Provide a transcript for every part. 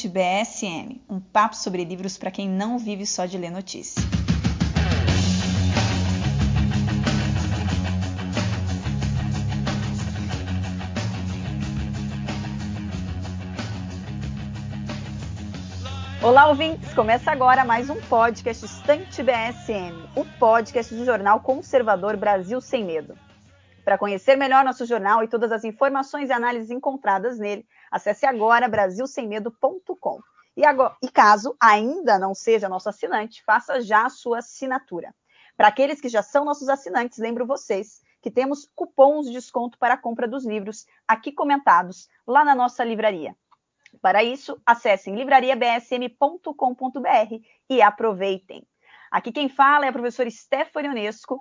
Estante BSM, um papo sobre livros para quem não vive só de ler notícias. Olá, ouvintes! Começa agora mais um podcast Estante BSM, o podcast do jornal conservador Brasil Sem Medo. Para conhecer melhor nosso jornal e todas as informações e análises encontradas nele, acesse agora brasilsemmedo.com. E, e caso ainda não seja nosso assinante, faça já a sua assinatura. Para aqueles que já são nossos assinantes, lembro vocês que temos cupons de desconto para a compra dos livros aqui comentados lá na nossa livraria. Para isso, acessem livrariabsm.com.br e aproveitem. Aqui quem fala é a professora Stephanie Unesco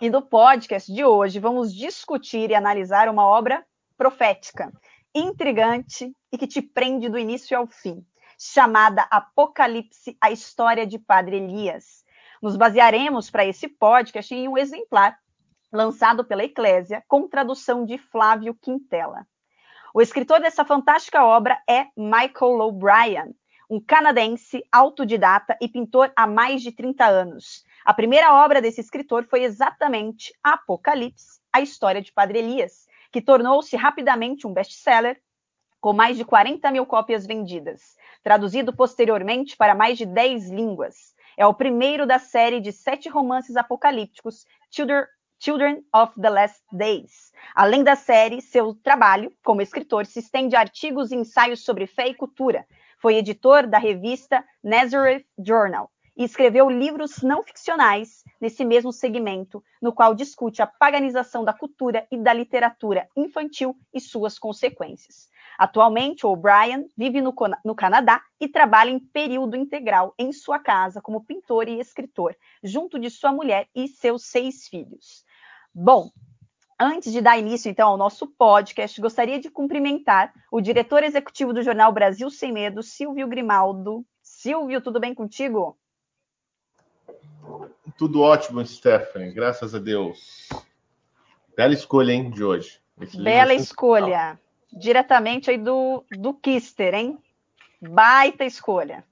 e no podcast de hoje vamos discutir e analisar uma obra profética, intrigante e que te prende do início ao fim, chamada Apocalipse, a história de Padre Elias. Nos basearemos para esse podcast em um exemplar lançado pela Eclésia com tradução de Flávio Quintela. O escritor dessa fantástica obra é Michael O'Brien, um canadense autodidata e pintor há mais de 30 anos. A primeira obra desse escritor foi exatamente Apocalipse, a história de Padre Elias, que tornou-se rapidamente um best-seller com mais de 40 mil cópias vendidas, traduzido posteriormente para mais de 10 línguas. É o primeiro da série de sete romances apocalípticos Tudor Children of the Last Days. Além da série, seu trabalho como escritor se estende a artigos e ensaios sobre fé e cultura. Foi editor da revista Nazareth Journal e escreveu livros não ficcionais nesse mesmo segmento, no qual discute a paganização da cultura e da literatura infantil e suas consequências. Atualmente, O'Brien vive no, no, Canadá e trabalha em período integral em sua casa como pintor e escritor, junto de sua mulher e seus seis filhos. Bom, antes de dar início então ao nosso podcast, gostaria de cumprimentar o diretor executivo do jornal Brasil Sem Medo, Silvio Grimaldo. Silvio, tudo bem contigo? Tudo ótimo, Stephanie, graças a Deus. Bela escolha, hein, de hoje. Bela é escolha. Diretamente aí do, do Kister, hein? Baita escolha.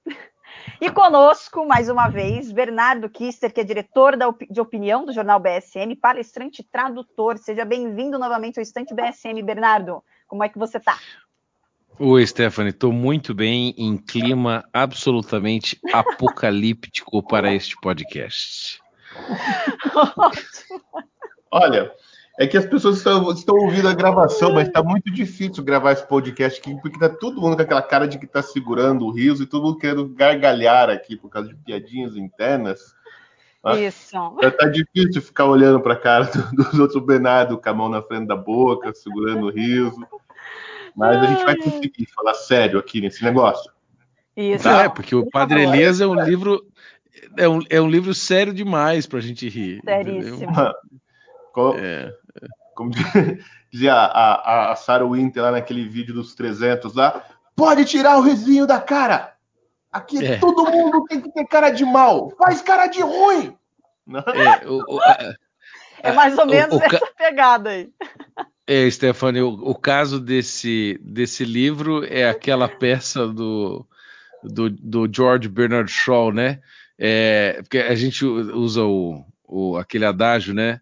E conosco, mais uma vez, Bernardo Kister, que é diretor de opinião do jornal BSM, palestrante e tradutor. Seja bem-vindo novamente ao Estante BSM, Bernardo. Como é que você está? Oi, Stephanie, estou muito bem em clima absolutamente apocalíptico para este podcast. Olha, é que as pessoas estão, estão ouvindo a gravação, mas está muito difícil gravar esse podcast aqui, porque tá todo mundo com aquela cara de que está segurando o riso e todo mundo querendo gargalhar aqui por causa de piadinhas internas. Tá? Isso. Tá difícil ficar olhando para a cara dos do outros Bernardo com a mão na frente da boca, segurando o riso. Mas a gente vai conseguir falar sério aqui nesse negócio. Isso. Tá, é, porque o Padre Elias é um livro é um, é um livro sério demais para a gente rir. Seríssimo. É. Como dizia a, a, a Sarah Winter lá naquele vídeo dos 300 lá, pode tirar o risinho da cara. Aqui é. todo mundo tem que ter cara de mal. Faz cara de ruim. É, o, o, a, é mais ou menos o, essa pegada aí. É, Stephanie, o, o, caso desse, desse livro é aquela peça do, do, do George Bernard Shaw, né? É, porque a gente usa o, o, aquele adágio, né?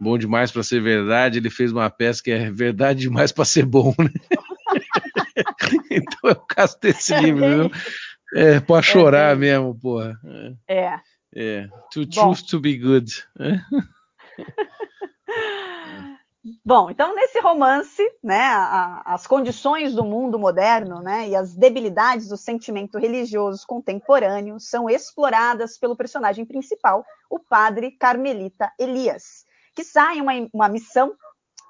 bom demais para ser verdade, ele fez uma peça que é verdade demais para ser bom, né? então é o caso desse é livro, viu? É, pode é chorar mesmo, porra. É. É. To bom. choose to be good. Bom, então nesse romance, né, a, as condições do mundo moderno, né, e as debilidades do sentimento religioso contemporâneo são exploradas pelo personagem principal, o padre carmelita Elias, que sai uma, uma missão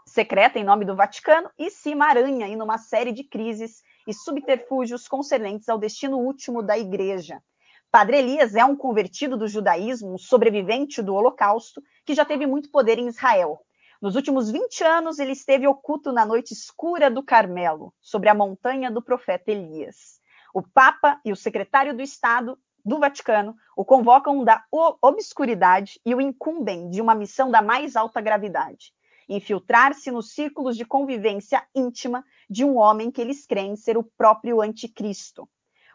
secreta em nome do Vaticano e se emaranha em uma série de crises e subterfúgios concernentes ao destino último da Igreja. Padre Elias é um convertido do judaísmo, um sobrevivente do Holocausto, que já teve muito poder em Israel. Nos últimos 20 anos, ele esteve oculto na noite escura do Carmelo, sobre a montanha do profeta Elias. O Papa e o secretário do Estado do Vaticano o convocam da obscuridade e o incumbem de uma missão da mais alta gravidade: infiltrar-se nos círculos de convivência íntima de um homem que eles creem ser o próprio anticristo.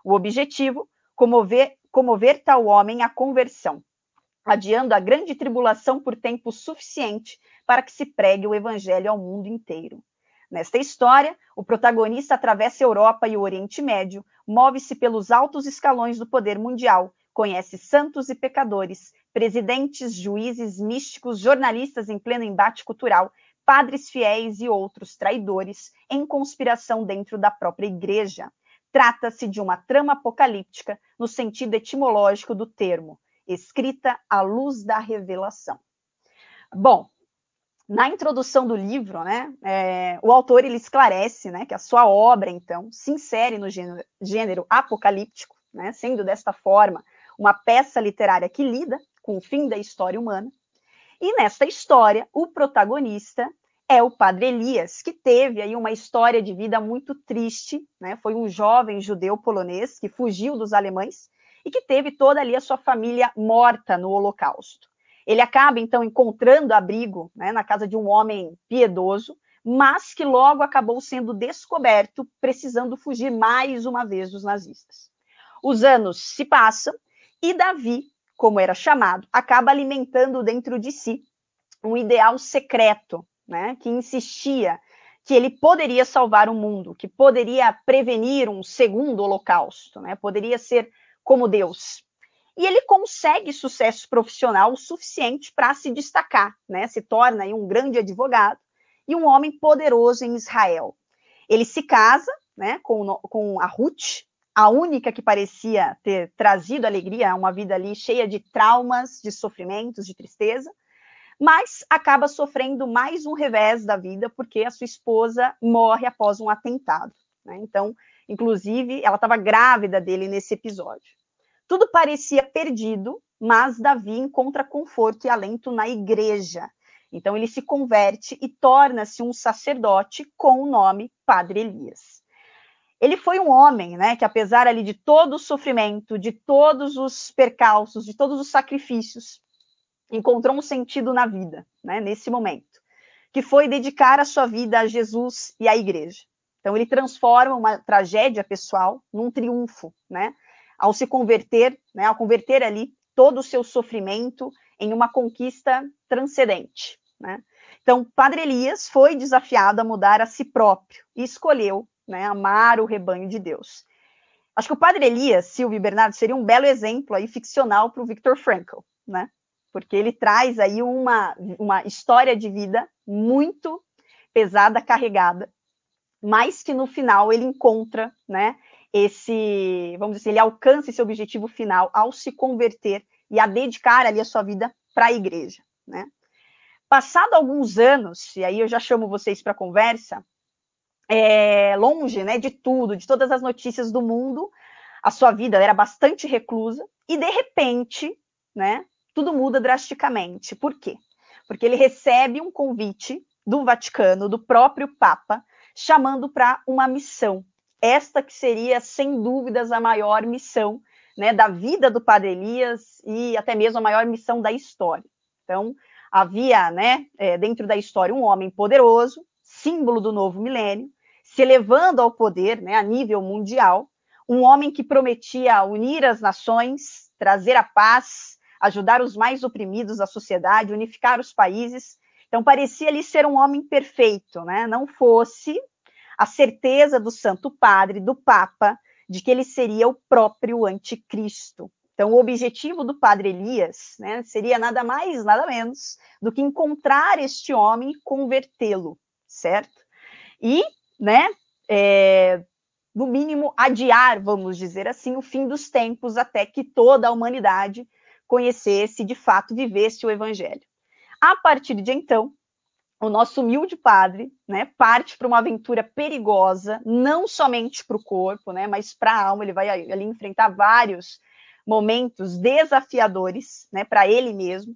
O objetivo, comover, comover tal homem à conversão, adiando a grande tribulação por tempo suficiente para que se pregue o evangelho ao mundo inteiro. Nesta história, o protagonista atravessa a Europa e o Oriente Médio, move-se pelos altos escalões do poder mundial, conhece santos e pecadores, presidentes, juízes, místicos, jornalistas em pleno embate cultural, padres fiéis e outros traidores em conspiração dentro da própria igreja. Trata-se de uma trama apocalíptica no sentido etimológico do termo, escrita à luz da revelação. Bom, na introdução do livro, né, é, o autor ele esclarece né, que a sua obra, então, se insere no gênero, gênero apocalíptico, né, sendo desta forma uma peça literária que lida com o fim da história humana. E nesta história, o protagonista é o padre Elias, que teve aí uma história de vida muito triste, né? Foi um jovem judeu polonês que fugiu dos alemães e que teve toda ali a sua família morta no Holocausto. Ele acaba, então, encontrando abrigo né, na casa de um homem piedoso, mas que logo acabou sendo descoberto, precisando fugir mais uma vez dos nazistas. Os anos se passam e Davi, como era chamado, acaba alimentando dentro de si um ideal secreto, né, que insistia que ele poderia salvar o mundo, que poderia prevenir um segundo holocausto, né, poderia ser como Deus e ele consegue sucesso profissional suficiente para se destacar, né? Se torna um grande advogado e um homem poderoso em Israel. Ele se casa, né, com, com a Ruth, a única que parecia ter trazido alegria a uma vida ali cheia de traumas, de sofrimentos, de tristeza, mas acaba sofrendo mais um revés da vida porque a sua esposa morre após um atentado. Né? Então, inclusive, ela estava grávida dele nesse episódio. Tudo parecia perdido, mas Davi encontra conforto e alento na igreja. Então ele se converte e torna-se um sacerdote com o nome Padre Elias. Ele foi um homem, né, que apesar ali de todo o sofrimento, de todos os percalços, de todos os sacrifícios, encontrou um sentido na vida, né, nesse momento, que foi dedicar a sua vida a Jesus e à igreja. Então ele transforma uma tragédia pessoal num triunfo, né? Ao se converter, né, ao converter ali todo o seu sofrimento em uma conquista transcendente. Né? Então, Padre Elias foi desafiado a mudar a si próprio e escolheu né, amar o rebanho de Deus. Acho que o Padre Elias, Silvio e Bernardo, seria um belo exemplo aí ficcional para o Viktor Frankl, né? Porque ele traz aí uma, uma história de vida muito pesada, carregada, mas que no final ele encontra, né, esse, vamos dizer, ele alcança esse objetivo final ao se converter e a dedicar ali a sua vida para a igreja, né? Passado alguns anos, e aí eu já chamo vocês para conversa, é, longe, né, de tudo, de todas as notícias do mundo, a sua vida era bastante reclusa e de repente, né, tudo muda drasticamente. Por quê? Porque ele recebe um convite do Vaticano, do próprio Papa, chamando para uma missão esta que seria, sem dúvidas, a maior missão né, da vida do Padre Elias e até mesmo a maior missão da história. Então, havia né, é, dentro da história um homem poderoso, símbolo do novo milênio, se elevando ao poder né, a nível mundial, um homem que prometia unir as nações, trazer a paz, ajudar os mais oprimidos da sociedade, unificar os países. Então, parecia ali ser um homem perfeito, né? não fosse a certeza do Santo Padre, do Papa, de que ele seria o próprio anticristo. Então, o objetivo do Padre Elias né, seria nada mais, nada menos do que encontrar este homem e convertê-lo, certo? E, né, é, no mínimo, adiar, vamos dizer assim, o fim dos tempos até que toda a humanidade conhecesse, de fato, vivesse o Evangelho. A partir de então, o nosso humilde padre, né, parte para uma aventura perigosa, não somente para o corpo, né, mas para a alma. Ele vai ali enfrentar vários momentos desafiadores, né, para ele mesmo.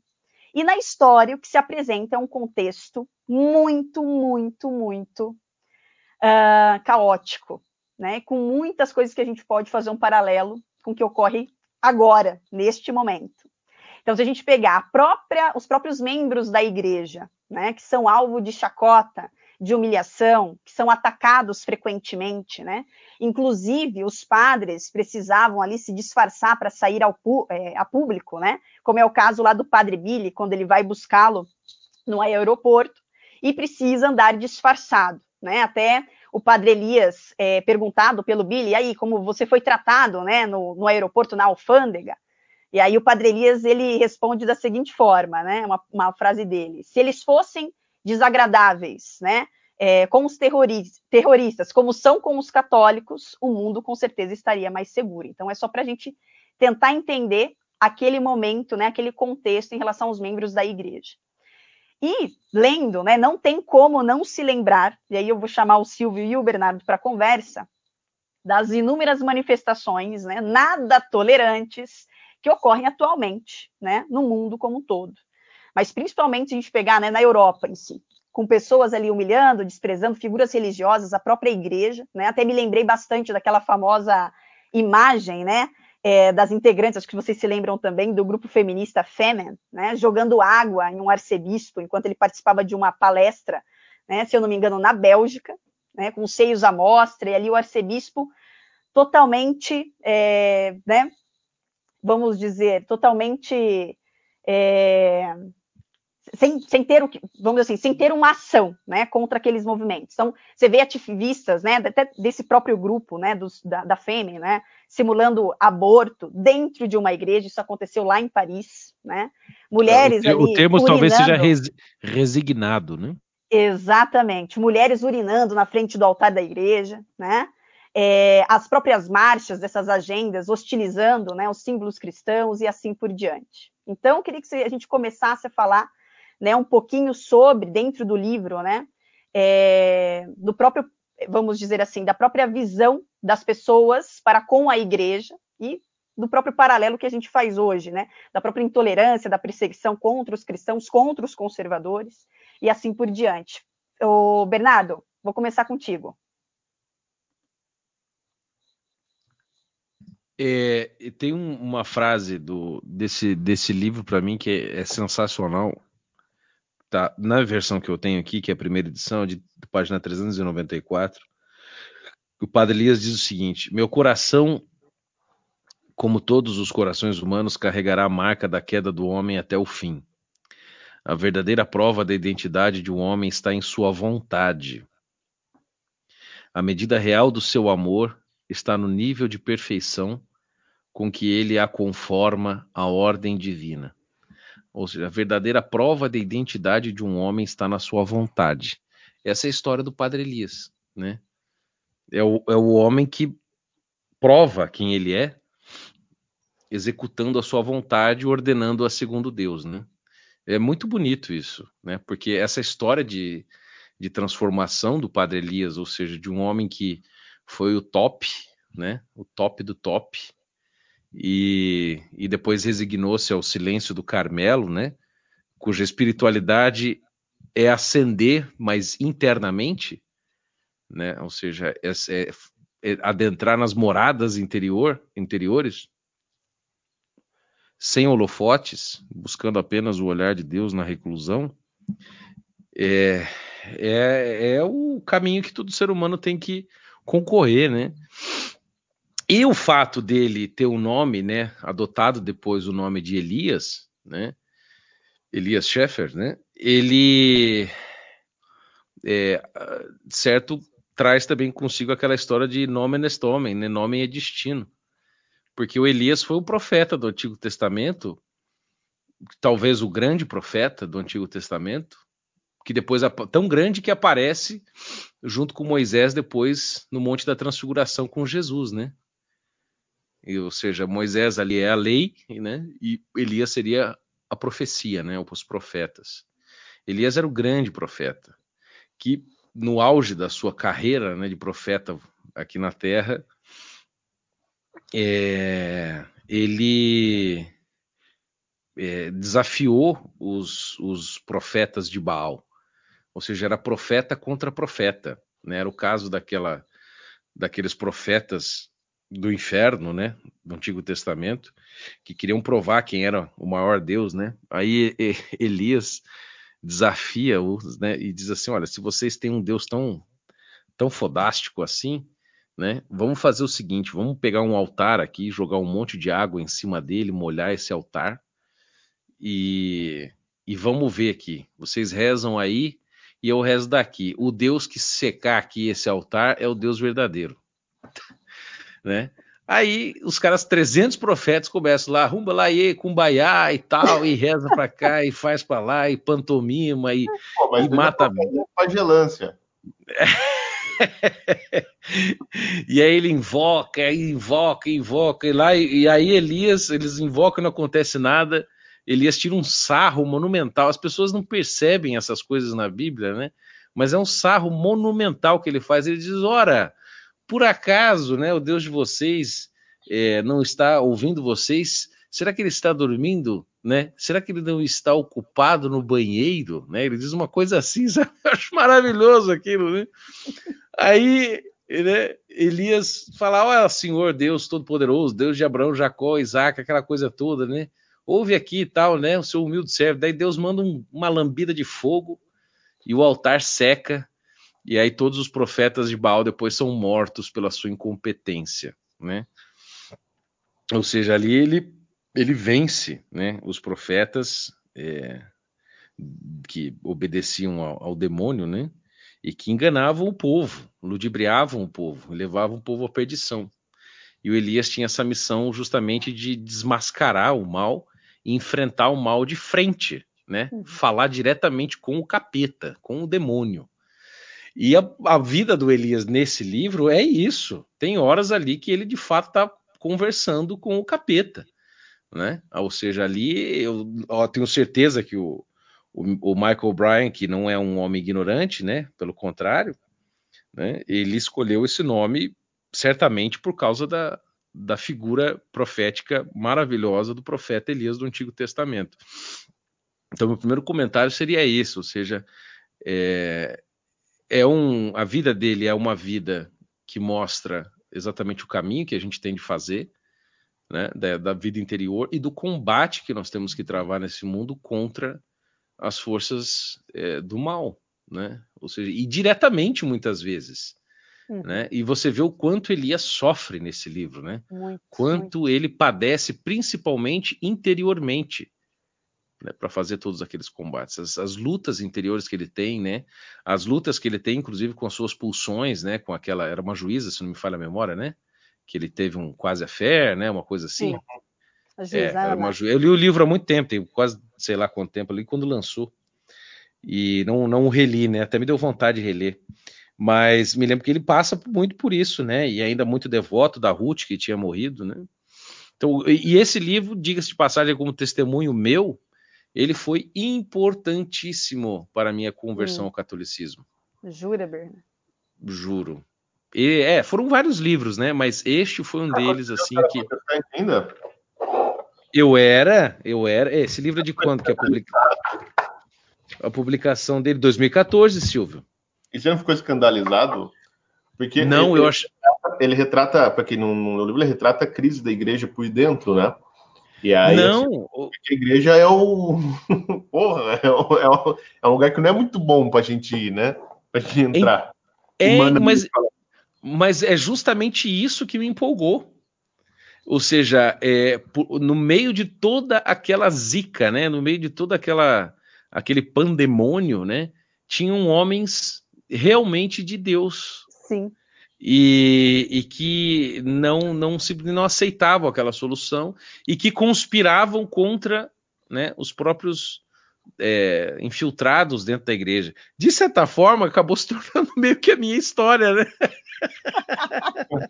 E na história o que se apresenta é um contexto muito, muito, muito uh, caótico, né, com muitas coisas que a gente pode fazer um paralelo com o que ocorre agora, neste momento. Então, se a gente pegar própria, os próprios membros da igreja, né, que são alvo de chacota, de humilhação, que são atacados frequentemente, né? Inclusive, os padres precisavam ali se disfarçar para sair ao é, a público, né? Como é o caso lá do padre Billy, quando ele vai buscá-lo no aeroporto e precisa andar disfarçado, né? Até o padre Elias é, perguntado pelo Billy, aí, como você foi tratado, né, no, no aeroporto, na alfândega? E aí o padre Elias, ele responde da seguinte forma, né, uma, uma frase dele, se eles fossem desagradáveis, né, é, com os terroristas, como são com os católicos, o mundo com certeza estaria mais seguro. Então é só para a gente tentar entender aquele momento, né, aquele contexto em relação aos membros da igreja. E lendo, né, não tem como não se lembrar, e aí eu vou chamar o Silvio e o Bernardo para conversa, das inúmeras manifestações, né, nada tolerantes que ocorrem atualmente, né, no mundo como um todo. Mas principalmente se a gente pegar, né, na Europa em si, com pessoas ali humilhando, desprezando figuras religiosas, a própria igreja, né? Até me lembrei bastante daquela famosa imagem, né, é, das integrantes, acho que vocês se lembram também, do grupo feminista Femen, né, jogando água em um arcebispo enquanto ele participava de uma palestra, né, se eu não me engano, na Bélgica, né, com seios à mostra, e ali o arcebispo totalmente, é, né, vamos dizer, totalmente é, sem, sem, ter o vamos dizer assim, sem ter uma ação, né, contra aqueles movimentos. Então, você vê ativistas, né, até desse próprio grupo, né, dos, da, da FEME, né, simulando aborto dentro de uma igreja. Isso aconteceu lá em Paris, né? Mulheres o, ali o termo urinando. talvez seja res, resignado, né? Exatamente. Mulheres urinando na frente do altar da igreja, né? É, as próprias marchas dessas agendas hostilizando né, os símbolos cristãos e assim por diante. Então, eu queria que a gente começasse a falar né, um pouquinho sobre, dentro do livro, né, é, do próprio, vamos dizer assim, da própria visão das pessoas para com a igreja e do próprio paralelo que a gente faz hoje, né, da própria intolerância, da perseguição contra os cristãos, contra os conservadores e assim por diante. O Bernardo, vou começar contigo. É, tem um, uma frase do, desse, desse livro para mim que é, é, sensacional tá na versão que eu tenho aqui, que é a primeira edição, de, de página 394, o padre Elias diz o seguinte: Meu coração, como todos os corações humanos, carregará a marca da queda do homem até o fim. A verdadeira prova da identidade de um homem está em sua vontade. A medida real do seu amor está no nível de perfeição com que ele a conforma à ordem divina. Ou seja, a verdadeira prova da identidade de um homem está na sua vontade. Essa é a história do Padre Elias, né? É o, é o homem que prova quem ele é, executando a sua vontade, ordenando-a segundo Deus, né? É muito bonito isso, né? Porque essa história de, de transformação do Padre Elias, ou seja, de um homem que foi o top, né? O top do top, e, e depois resignou-se ao silêncio do Carmelo, né? Cuja espiritualidade é ascender, mas internamente, né? Ou seja, é, é, é adentrar nas moradas interior, interiores, sem holofotes, buscando apenas o olhar de Deus na reclusão, é, é, é o caminho que todo ser humano tem que concorrer, né? E o fato dele ter o um nome, né, adotado depois o nome de Elias, né, Elias Sheffer, né, ele, é, certo, traz também consigo aquela história de nome neste homem, né, nome é destino. Porque o Elias foi o profeta do Antigo Testamento, talvez o grande profeta do Antigo Testamento, que depois tão grande que aparece junto com Moisés depois no Monte da Transfiguração com Jesus, né? Ou seja, Moisés ali é a lei, né? E Elias seria a profecia, né? Os profetas. Elias era o grande profeta, que no auge da sua carreira né, de profeta aqui na Terra, é, ele é, desafiou os, os profetas de Baal, ou seja, era profeta contra profeta. Né? Era o caso daquela, daqueles profetas do inferno, né, do Antigo Testamento, que queriam provar quem era o maior Deus, né? Aí Elias desafia-os, né, e diz assim: olha, se vocês têm um Deus tão, tão fodástico assim, né, vamos fazer o seguinte: vamos pegar um altar aqui, jogar um monte de água em cima dele, molhar esse altar e, e vamos ver aqui. Vocês rezam aí e eu rezo daqui. O Deus que secar aqui esse altar é o Deus verdadeiro, né? Aí os caras, 300 profetas, começam lá, rumba lá, e cumbaiá e tal, e reza pra cá, e faz pra lá, e pantomima, e, Pô, e mata. Pagelância. e aí ele invoca, aí invoca, invoca, e lá, e, e aí Elias, eles invocam e não acontece nada. Elias tira um sarro monumental. As pessoas não percebem essas coisas na Bíblia, né? Mas é um sarro monumental que ele faz. Ele diz: ora, por acaso, né, o Deus de vocês é, não está ouvindo vocês? Será que ele está dormindo? Né? Será que ele não está ocupado no banheiro? Né? Ele diz uma coisa assim, sabe? Acho maravilhoso aquilo, né? Aí né, Elias fala: Olha, Senhor Deus Todo-Poderoso, Deus de Abraão, Jacó, Isaac, aquela coisa toda, né? Ouve aqui e tal, né? O seu humilde servo. Daí Deus manda um, uma lambida de fogo e o altar seca e aí todos os profetas de Baal depois são mortos pela sua incompetência, né? Ou seja, ali ele, ele vence né, os profetas é, que obedeciam ao, ao, demônio, né? E que enganavam o povo, ludibriavam o povo, levavam o povo à perdição. E o Elias tinha essa missão justamente de desmascarar o mal e enfrentar o mal de frente, né? Uhum. Falar diretamente com o capeta, com o demônio. E a, a, vida do Elias nesse livro é isso. Tem horas ali que ele de fato está conversando com o capeta, né? Ou seja, ali eu, eu tenho certeza que o, o, o, Michael Bryan, que não é um homem ignorante, né? Pelo contrário, né? Ele escolheu esse nome certamente por causa da, da figura profética maravilhosa do profeta Elias do Antigo Testamento. Então, meu primeiro comentário seria isso, ou seja, é, é um, a vida dele é uma vida que mostra exatamente o caminho que a gente tem de fazer, né, da, da, vida interior e do combate que nós temos que travar nesse mundo contra as forças é, do mal, né? Ou seja, e diretamente muitas vezes, uhum. né? E você vê o quanto Elias sofre nesse livro, né? Muito, quanto muito. ele padece, principalmente interiormente, né, para fazer todos aqueles combates. As, as, lutas interiores que ele tem, né? As lutas que ele tem, inclusive, com as suas pulsões, né? Com aquela. Era uma juíza, se não me falha a memória, né? Que ele teve um quase affair, né? Uma coisa assim. Sim. É, uma ju... Eu li o livro há muito tempo, tem quase sei lá quanto tempo ali, quando lançou. E não, não o reli, né? Até me deu vontade de reler. Mas me lembro que ele passa muito por isso, né? E ainda muito devoto da Ruth, que tinha morrido, né? Então, e esse livro, diga-se de passagem, como testemunho meu, ele foi importantíssimo para a minha conversão hum. ao catolicismo. Jura, Berna? Juro. E, é, foram vários livros, né? Mas este foi um deles, assim, que. Ainda? Eu era, eu era. Esse livro é de quando que é publicado? A publicação dele, 2014, Silvio. E você não ficou escandalizado? Porque não, ele, eu acho. Ele retrata, para quem não, no livro, ele retrata a crise da igreja por dentro, né? E aí, não, assim, a igreja é o. Porra, é, o, é, o, é, um lugar que não é muito bom pra gente ir, né? Pra gente entrar. É, mas, mas é justamente isso que me empolgou. Ou seja, é, no meio de toda aquela zica, né? No meio de toda aquela aquele pandemônio, né? Tinham homens realmente de Deus. Sim e, e, que não, não, não aceitavam aquela solução e que conspiravam contra né, os próprios é, infiltrados dentro da igreja. De certa forma, acabou se tornando meio que a minha história, né?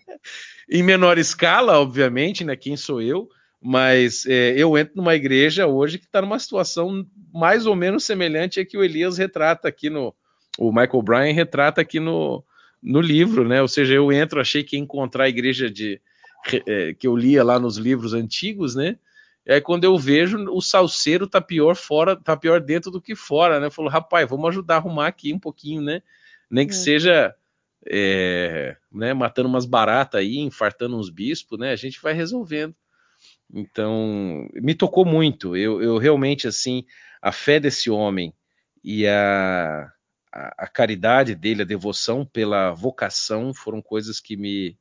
em menor escala, obviamente, né? Quem sou eu? Mas é, eu entro numa igreja hoje que está numa situação mais ou menos semelhante a que o Elias retrata aqui no. O Michael Bryan retrata aqui no, no livro, né? Ou seja, eu entro, achei que ia encontrar a igreja de é, que eu lia lá nos livros antigos, né? E aí quando eu vejo o salseiro tá pior fora, tá pior dentro do que fora, né? Falou, rapaz, vamos ajudar a arrumar aqui um pouquinho, né? Nem que é. seja é, né, matando umas baratas aí, infartando uns bispos, né? A gente vai resolvendo. Então, me tocou muito. Eu, eu realmente, assim, a fé desse homem e a, a, a, caridade dele, a devoção pela vocação foram coisas que me,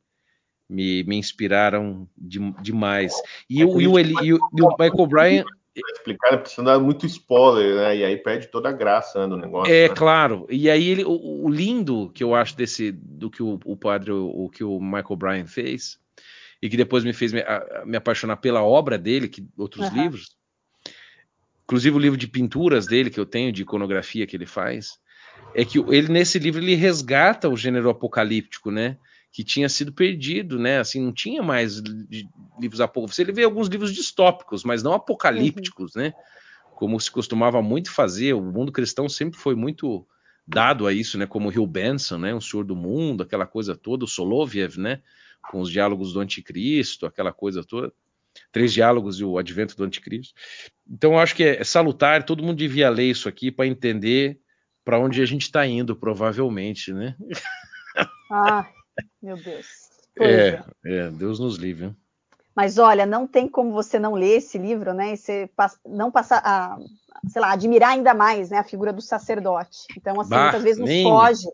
me, me inspiraram de, demais. E, o, e, o, e, o, e o Michael Bryan explicar, né? Porque dar muito spoiler, né? E aí perde toda a graça né, do negócio. É, né? claro. E aí ele, o, o, lindo que eu acho desse do que o, o padre, o, o, que o Michael Bryan fez, e que depois me fez me, a, me apaixonar pela obra dele, que outros uhum. livros, inclusive o livro de pinturas dele que eu tenho, de iconografia que ele faz, é que ele nesse livro ele resgata o gênero apocalíptico, né? Que tinha sido perdido, né? Assim, não tinha mais livros apocalípticos. Ele vê alguns livros distópicos, mas não apocalípticos, uhum. né? Como se costumava muito fazer. O mundo cristão sempre foi muito dado a isso, né? Como Hill Benson, né? O Senhor do Mundo, aquela coisa toda, o Soloviev, né? Com os diálogos do Anticristo, aquela coisa toda. Três diálogos e o advento do Anticristo. Então, eu acho que é salutar, todo mundo devia ler isso aqui para entender para onde a gente está indo, provavelmente, né? Ah, meu Deus. É, é, é, Deus nos livre. Mas olha, não tem como você não ler esse livro, né? E você não passar a, sei lá, admirar ainda mais, né, a figura do sacerdote. Então, assim, bah, muitas vezes nos nem... foge,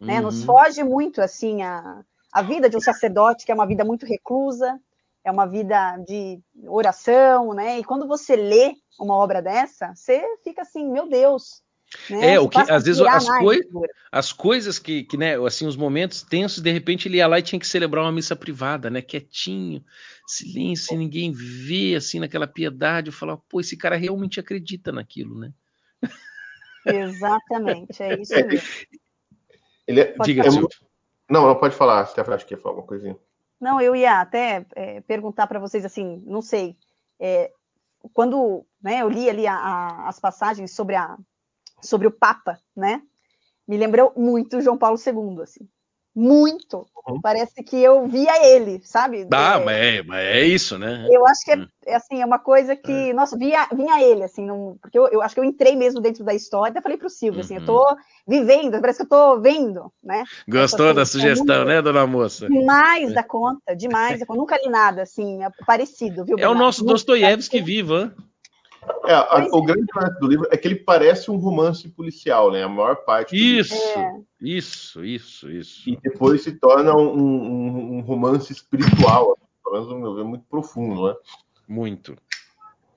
né? Uhum. Nos foge muito, assim, a, a vida de um sacerdote, que é uma vida muito reclusa, é uma vida de oração, né? E quando você lê uma obra dessa, você fica assim, meu Deus, né? É, o que às vezes as, coi as coisas que, que, né, assim, os momentos tensos, de repente ele ia lá e tinha que celebrar uma missa privada, né, quietinho, silêncio, ninguém vê, assim, naquela piedade, eu falava, pô, esse cara realmente acredita naquilo, né? Exatamente, é isso mesmo. Ele é, Diga, é, Não, não pode falar, Stefan, acho que ia falar alguma coisinha. Não, eu ia até é, perguntar para vocês, assim, não sei, é, quando né, eu li ali a, a, as passagens sobre a sobre o Papa, né? Me lembrou muito João Paulo II, assim. Muito. Uhum. Parece que eu via ele, sabe? Ah, é, mas, é, mas é isso, né? Eu acho que é, hum. é assim, é uma coisa que, é. nossa, via, vinha ele, assim, não, porque eu, eu, acho que eu entrei mesmo dentro da história, até falei pro Silvio, uhum. assim, eu tô uhum. vivendo, parece que eu tô vendo, né? Gostou da sugestão, muito, né, dona moça? Demais da conta, demais. Eu nunca li nada, assim, parecido, viu? É o nosso Dostoiévski vivo, hein? É, a, o grande lance do livro é que ele parece um romance policial, né? A maior parte. Isso, é. isso, isso, isso. E depois se torna um, um, um romance espiritual, pelo menos no meu ver, muito profundo, né? Muito.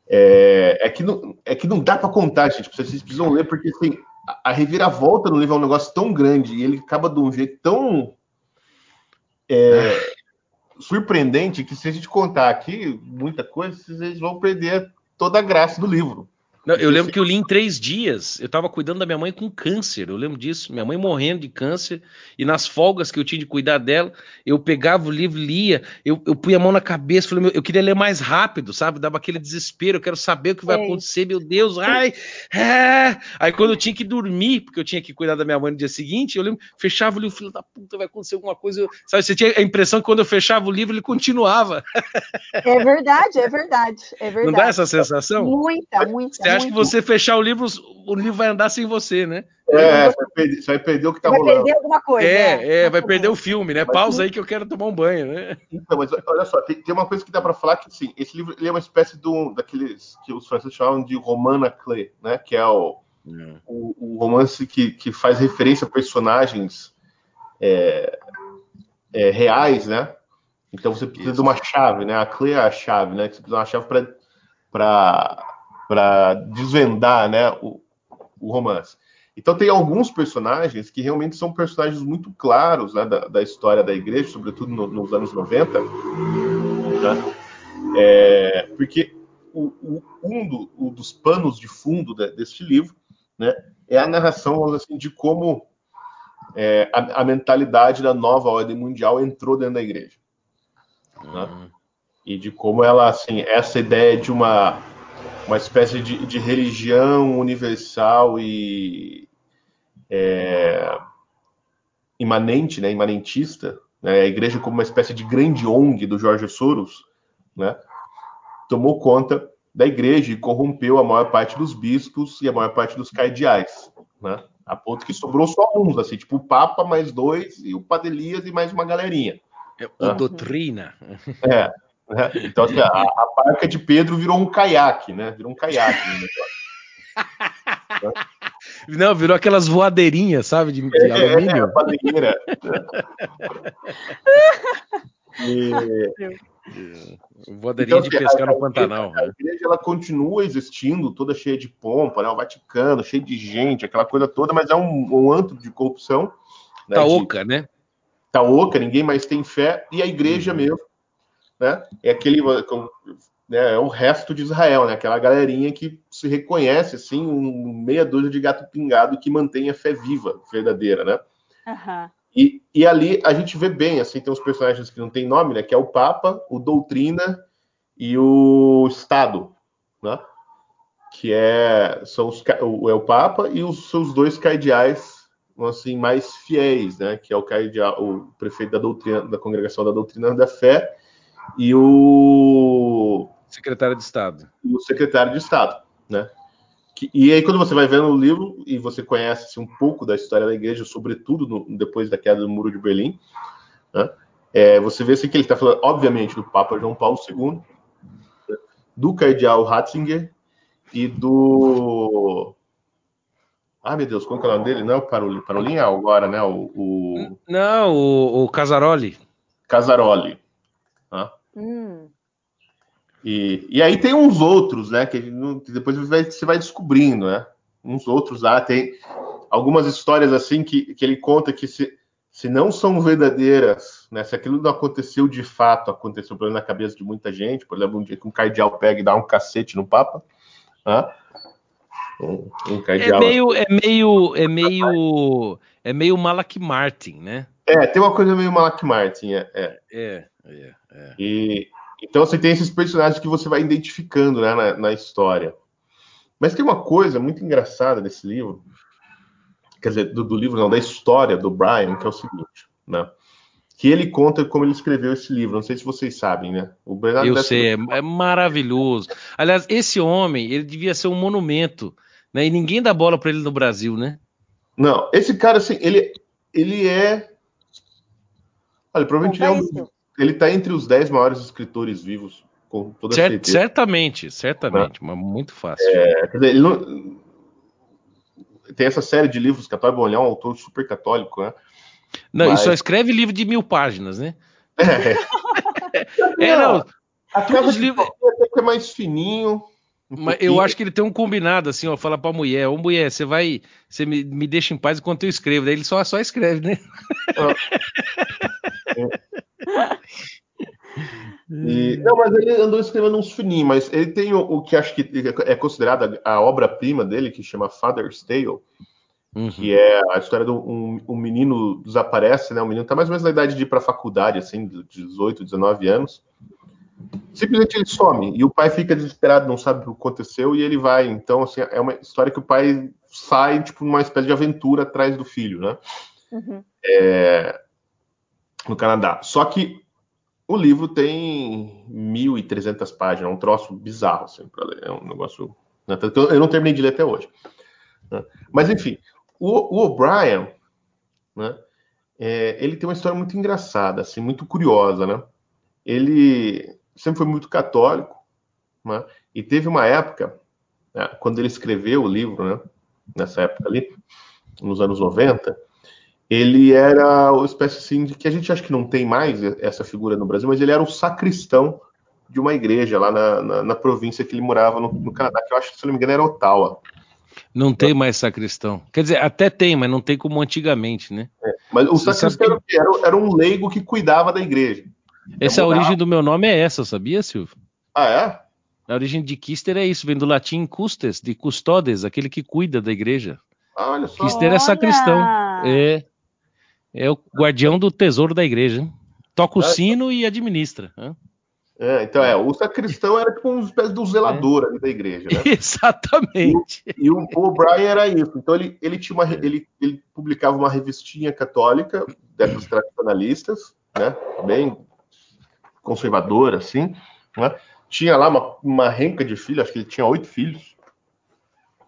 É, é, que, não, é que não dá para contar, gente. Vocês precisam ler, porque assim, a, reviravolta no livro é um negócio tão grande e ele acaba de um jeito tão. É, surpreendente que se a gente contar aqui muita coisa, vocês vão perder toda a graça do livro. Não, eu lembro que eu li em três dias. Eu estava cuidando da minha mãe com câncer. Eu lembro disso. Minha mãe morrendo de câncer. E nas folgas que eu tinha de cuidar dela, eu pegava o livro, lia. Eu, eu punha a mão na cabeça. Falei, eu queria ler mais rápido, sabe? Dava aquele desespero. Eu quero saber o que vai é. acontecer. Meu Deus, ai. É. Aí quando eu tinha que dormir, porque eu tinha que cuidar da minha mãe no dia seguinte, eu lembro, fechava o livro. Filho da puta, vai acontecer alguma coisa. Eu, sabe? Você tinha a impressão que quando eu fechava o livro, ele continuava. É verdade, é verdade. É verdade. Não dá essa sensação? Muita, muita. Você acha que você fechar o livro, o livro vai andar sem você, né? É, você vai perder, você vai perder o que tá vai rolando. Vai perder alguma coisa. É, é, é vai perder o filme, né? Mas, Pausa aí que eu quero tomar um banho, né? Então, mas olha só, tem, tem uma coisa que dá para falar que, assim, esse livro ele é uma espécie do, daqueles que os franceses chamam de romana clé, né? Que é o, é. o, o, romance que, que faz referência a personagens é, é, reais, né? Então você precisa Isso. de uma chave, né? A clé é a chave, né? Você precisa de uma chave para para desvendar né, o, o, romance. Então tem alguns personagens que realmente são personagens muito claros né, da, da, história da igreja, sobretudo no, nos anos 90, né? é, porque o, o, um do, dos panos de fundo de, deste livro né, é a narração assim, de como é, a, a, mentalidade da nova ordem mundial entrou dentro da igreja. Né? Uhum. E de como ela, assim, essa ideia de uma uma espécie de, de religião universal e é, imanente, né, imanentista, né, a igreja como uma espécie de grande ONG do Jorge Soros, né, tomou conta da igreja e corrompeu a maior parte dos bispos e a maior parte dos cardeais, né, a ponto que sobrou só uns, assim, tipo o Papa mais dois e o Padre Elias e mais uma galerinha. É, né? doutrina. É, né? Então, assim, a, a barca de Pedro virou um caiaque, né? Virou um caiaque. Né? Não, virou aquelas voadeirinhas, sabe, de, de é, alumínio. É, e... Voadeirinha então, de assim, pescar a, no Pantanal. A, a, né? igreja ela continua existindo, toda cheia de pompa, né? O Vaticano, cheio de gente, aquela coisa toda, mas é um, um antro de corrupção. Né? Tá oca, né? Tá oca, ninguém mais tem fé, e a igreja uhum. mesmo, né? É aquele. Né, é o resto de Israel, né? Aquela galerinha que se reconhece, assim, um meia dúzia de gato pingado que mantém a fé viva, verdadeira, né? Uhum. E, e ali a gente vê bem, assim, tem uns personagens que não tem nome, né? Que é o Papa, o Doutrina e o Estado, né? Que é, são os, o, é o Papa e os seus dois cardeais, assim, mais fiéis, né? Que é o cardeal, o prefeito da doutrina, da Congregação da Doutrina da Fé e o secretário de Estado. E o secretário de Estado, né? Que, e aí, quando você vai vendo o livro e você conhece assim, um pouco da história da igreja, sobretudo no, depois da queda do Muro de Berlim, né, é, você vê assim, que ele está falando, obviamente, do Papa João Paulo II, do cardeal Ratzinger e do. Ah, meu Deus, qual é o nome dele? Não é o Parolin, Parolin é agora, né? O, o... Não, o, o Casaroli. Casaroli. Né? Hum. E, e aí tem uns outros, né? Que depois você vai descobrindo, né? Uns outros lá, tem algumas histórias assim que, que ele conta que se, se não são verdadeiras, né? Se aquilo não aconteceu de fato, aconteceu na cabeça de muita gente, por exemplo, um dia que um cardeal pega e dá um cacete no Papa, né? Um, um cardeal. É meio, é meio, é meio, é meio Malak Martin, né? É, tem uma coisa meio Malak Martin, é. É, é, é. É. E, então você tem esses personagens que você vai identificando né, na, na, história. Mas tem uma coisa muito engraçada desse livro, quer dizer, do, do, livro não, da história do Brian, que é o seguinte, né? Que ele conta como ele escreveu esse livro. Não sei se vocês sabem, né? O Bernardo Eu sei, é, é maravilhoso. Aliás, esse homem, ele devia ser um monumento, né? E ninguém dá bola para ele no Brasil, né? Não, esse cara, assim, ele, ele é. Olha, provavelmente ele é um, ele está entre os 10 maiores escritores vivos, com toda Cert, certeza. Certamente, certamente, né? mas muito fácil. É, quer dizer, ele não... Tem essa série de livros católicos, bom, ele é um autor super católico, né? Não, mas... e só escreve livro de mil páginas, né? É, é não. A casa de livros é mais fininho. Um mas eu acho que ele tem um combinado, assim, ó, fala pra mulher, ô mulher, você vai, você me, me deixa em paz enquanto eu escrevo. Daí ele só, só escreve, né? Ah. E, não, mas ele andou escrevendo uns fininhos, mas ele tem o, o que acho que é considerada a obra-prima dele, que chama Father's Tale, uhum. que é a história de um, um, menino desaparece, né? O menino tá mais ou menos na idade de ir pra faculdade, assim, de 18, 19 anos. Simplesmente ele some e o pai fica desesperado, não sabe o que aconteceu e ele vai. Então, assim, é uma história que o pai sai, tipo, numa espécie de aventura atrás do filho, né? Uhum. É, no Canadá. Só que o livro tem 1.300 páginas, é um troço bizarro, assim. É um negócio. Né? Eu não terminei de ler até hoje. Né? Mas, enfim, o, o O'Brien, né? É, ele tem uma história muito engraçada, assim, muito curiosa, né? Ele sempre foi muito católico, né? E teve uma época, né, quando ele escreveu o livro, né? Nessa época ali, nos anos 90, ele era uma espécie assim de que a gente acha que não tem mais essa figura no Brasil, mas ele era o sacristão de uma igreja lá na, na, na província que ele morava no, no, Canadá, que eu acho que, se não me engano, era Ottawa. Não tem mais sacristão. Quer dizer, até tem, mas não tem como antigamente, né? É, mas o Você sacristão que... era, era, um leigo que cuidava da igreja. Essa é a origem do meu nome é essa, sabia, Silvio? Ah, é? A origem de Kister é isso, vem do latim custes, de custodes, aquele que cuida da igreja. Ah, olha só. Kister é sacristão. É. É o guardião do tesouro da igreja. Toca o é, sino e administra. É, então é, o sacristão era tipo uma espécie do zelador é. da igreja, né? Exatamente. E, e o O'Brien era isso. Então ele, ele tinha uma, ele, ele publicava uma revistinha católica dessas tradicionalistas, né? Bem conservadora, assim. Né? Tinha lá uma, uma renca de filhos, acho que ele tinha oito filhos,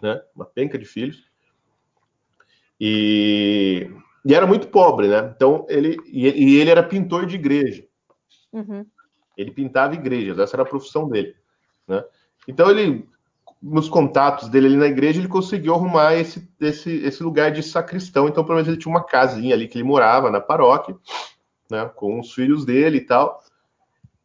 né? Uma penca de filhos. E e era muito pobre, né? Então ele e, ele era pintor de igreja. Uhum. Ele pintava igrejas, essa era a profissão dele, né? Então ele nos contatos dele ali na igreja, ele conseguiu arrumar esse, esse, esse lugar de sacristão. Então, pelo menos ele tinha uma casinha ali que ele morava na paróquia, né, com os filhos dele e tal.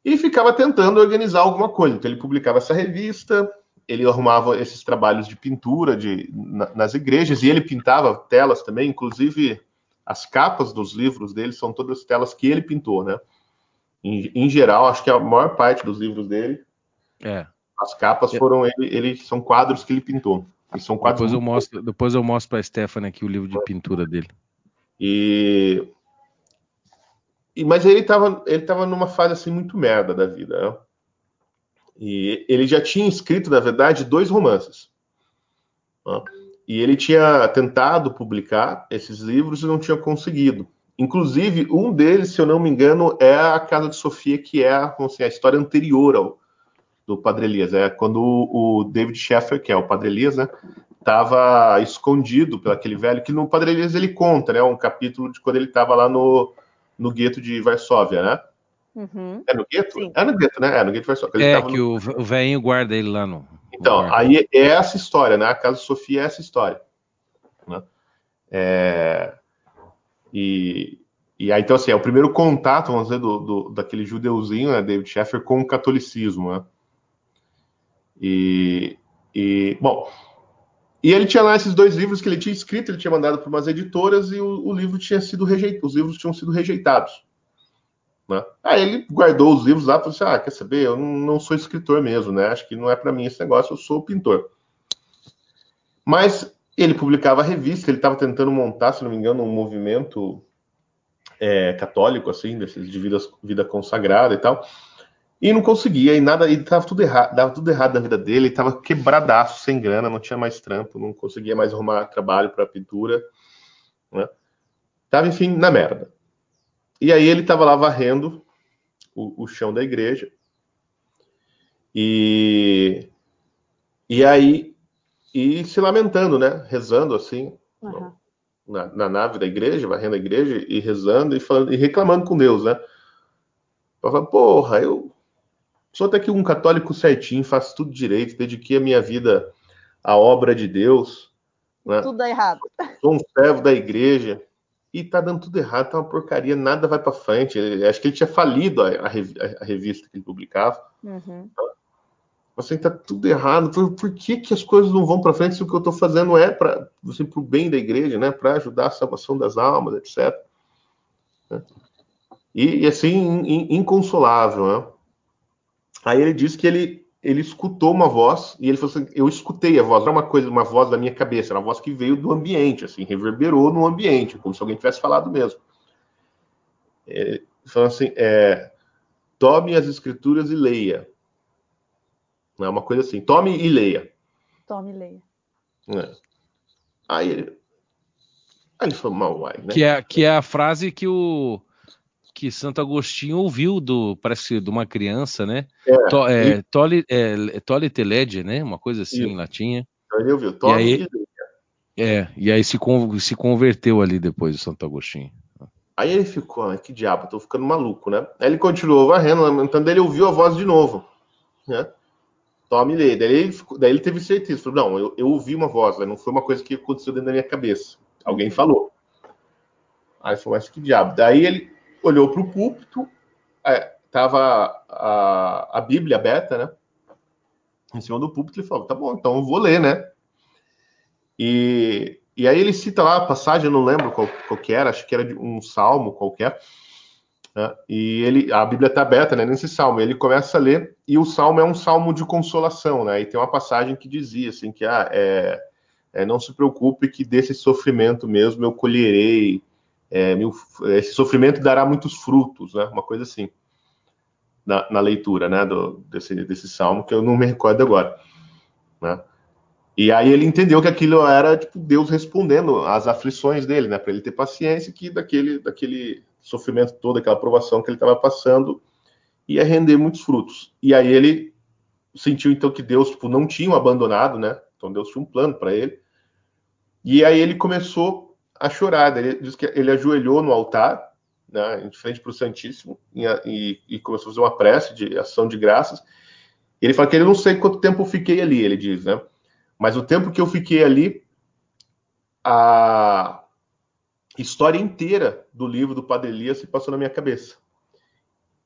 E ficava tentando organizar alguma coisa. Então, ele publicava essa revista, ele arrumava esses trabalhos de pintura de, na, nas igrejas, e ele pintava telas também, inclusive as capas dos livros dele são todas telas que ele pintou, né? Em, em geral, acho que a maior parte dos livros dele é. As capas foram ele, ele são quadros que ele pintou. E são quadros depois eu mostro, depois eu mostro para Stephanie aqui o livro de pintura dele. E, e mas ele estava ele tava numa fase assim muito merda da vida, né? E ele já tinha escrito, na verdade, dois romances. Né? E ele tinha tentado publicar esses livros e não tinha conseguido. Inclusive, um deles, se eu não me engano, é a Casa de Sofia, que é assim, a história anterior ao, do Padre Elias. É quando o, David Sheffer, que é o Padre Elias, né, estava escondido pelo aquele velho, que no Padre Elias ele conta, né, um capítulo de quando ele estava lá no, no gueto de Varsóvia, né? Uhum. É no gueto? Sim. É no gueto, né? É no gueto de Varsóvia. é, que no... o velhinho guarda ele lá no... Então, aí é essa história, né? A Casa Sofia é essa história. Né? É... E, e aí, então, assim, é o primeiro contato, vamos dizer, do, do daquele judeuzinho, né, David Sheffer, com o catolicismo, né? E, e, bom, e ele tinha lá esses dois livros que ele tinha escrito, ele tinha mandado para umas editoras e o, o, livro tinha sido rejeitado, os livros tinham sido rejeitados. Né? Aí ele guardou os livros lá e falou assim: ah, quer saber? Eu não, sou escritor mesmo, né? Acho que não é para mim esse negócio, eu sou pintor. Mas ele publicava revista, ele estava tentando montar, se não me engano, um movimento é, católico, assim, desses de vida, vida consagrada e tal. E não conseguia, e nada, e tava tudo errado, dava tudo errado na vida dele, ele tava quebradaço, sem grana, não tinha mais trampo, não conseguia mais arrumar trabalho para pintura, né? Tava, enfim, na merda. E aí ele tava lá varrendo o, o chão da igreja. E e aí e se lamentando, né? Rezando assim, uhum. na, na, nave da igreja, varrendo a igreja e rezando e falando e reclamando com Deus, né? Falando, porra, eu Sou até que um católico certinho, faço tudo direito, dediquei a minha vida à obra de Deus. Né? Tudo dá errado. Sou um servo da igreja e tá dando tudo errado, tá uma porcaria, nada vai para frente. Acho que ele tinha falido a, a, a revista que ele publicava. Uhum. Assim, tá tudo errado. Por, por, que, que as coisas não vão para frente se o que eu estou fazendo é para assim, o bem da igreja, né? Para ajudar a salvação das almas, etc. Né? E, e, assim, in, inconsolável, né? Aí ele disse que ele, ele escutou uma voz e ele falou assim: eu escutei a voz, não é uma coisa, uma voz da minha cabeça, era uma voz que veio do ambiente, assim, reverberou no ambiente, como se alguém tivesse falado mesmo. Ele falou assim: é, tome as escrituras e leia. Não é uma coisa assim, tome e leia. Tome e leia. É. Aí ele, aí ele falou, mal, uai, né? Que é, que é a frase que o que Santo Agostinho ouviu do, parece de uma criança, né? É, to, é, tole, é, tole telege, né? Uma coisa assim em latim. Ele ouviu, tole e aí, é, e aí se, se converteu ali depois do Santo Agostinho. Aí ele ficou, ah, que diabo, tô ficando maluco, né? Aí ele continuou varrendo, lamentando, ele ouviu a voz de novo, né? Tome lê. Daí ele, daí ele teve certeza, falou, não, eu, eu ouvi uma voz, né? não foi uma coisa que aconteceu dentro da minha cabeça. Alguém falou. Aí falou, mas que diabo. Daí ele olhou para o púlpito, é, tava a, a Bíblia aberta, né? Em cima do púlpito, ele falou: tá bom, então eu vou ler, né? E, e aí ele cita lá a passagem, eu não lembro qual, qual que era, acho que era de um salmo qualquer. Né? E ele, a Bíblia está aberta né, nesse salmo. Ele começa a ler, e o salmo é um salmo de consolação, né? E tem uma passagem que dizia assim: que ah, é, é, não se preocupe, que desse sofrimento mesmo eu colherei é, esse sofrimento dará muitos frutos, né? Uma coisa assim, na, na leitura, né? Do, desse, desse salmo, que eu não me recordo agora, né? E aí ele entendeu que aquilo era tipo Deus respondendo às aflições dele, né? Para ele ter paciência que daquele, daquele sofrimento todo, aquela provação que ele estava passando, ia render muitos frutos. E aí ele sentiu então que Deus tipo, não tinha o abandonado, né? Então Deus tinha um plano para ele. E aí ele começou a chorar. Ele diz que ele ajoelhou no altar, né, em frente para o Santíssimo, e, e, e, começou a fazer uma prece de ação de graças. Ele fala que ele não sei quanto tempo eu fiquei ali, ele diz, né? Mas o tempo que eu fiquei ali, a história inteira do livro do Padre Elias se passou na minha cabeça.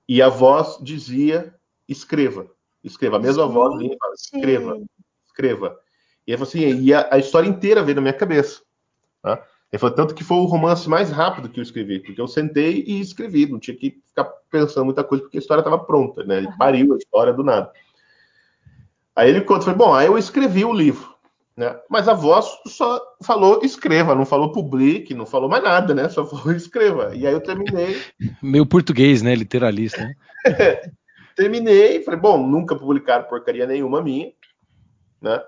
E a voz dizia: escreva, escreva. A mesma Gente. voz vinha escreva, escreva. E assim, e a, a, história inteira veio na minha cabeça. Tá? Ele falou, tanto que foi o romance mais rápido que eu escrevi, porque eu sentei e escrevi, não tinha que ficar pensando muita coisa, porque a história estava pronta, né? Ele pariu a história do nada. Aí ele conta, foi bom, aí eu escrevi o livro, né? Mas a voz só falou escreva, não falou publique, não falou mais nada, né? Só falou escreva. E aí eu terminei. Meio português, né? Literalista, né? terminei, falei, bom, nunca publicaram porcaria nenhuma minha, né?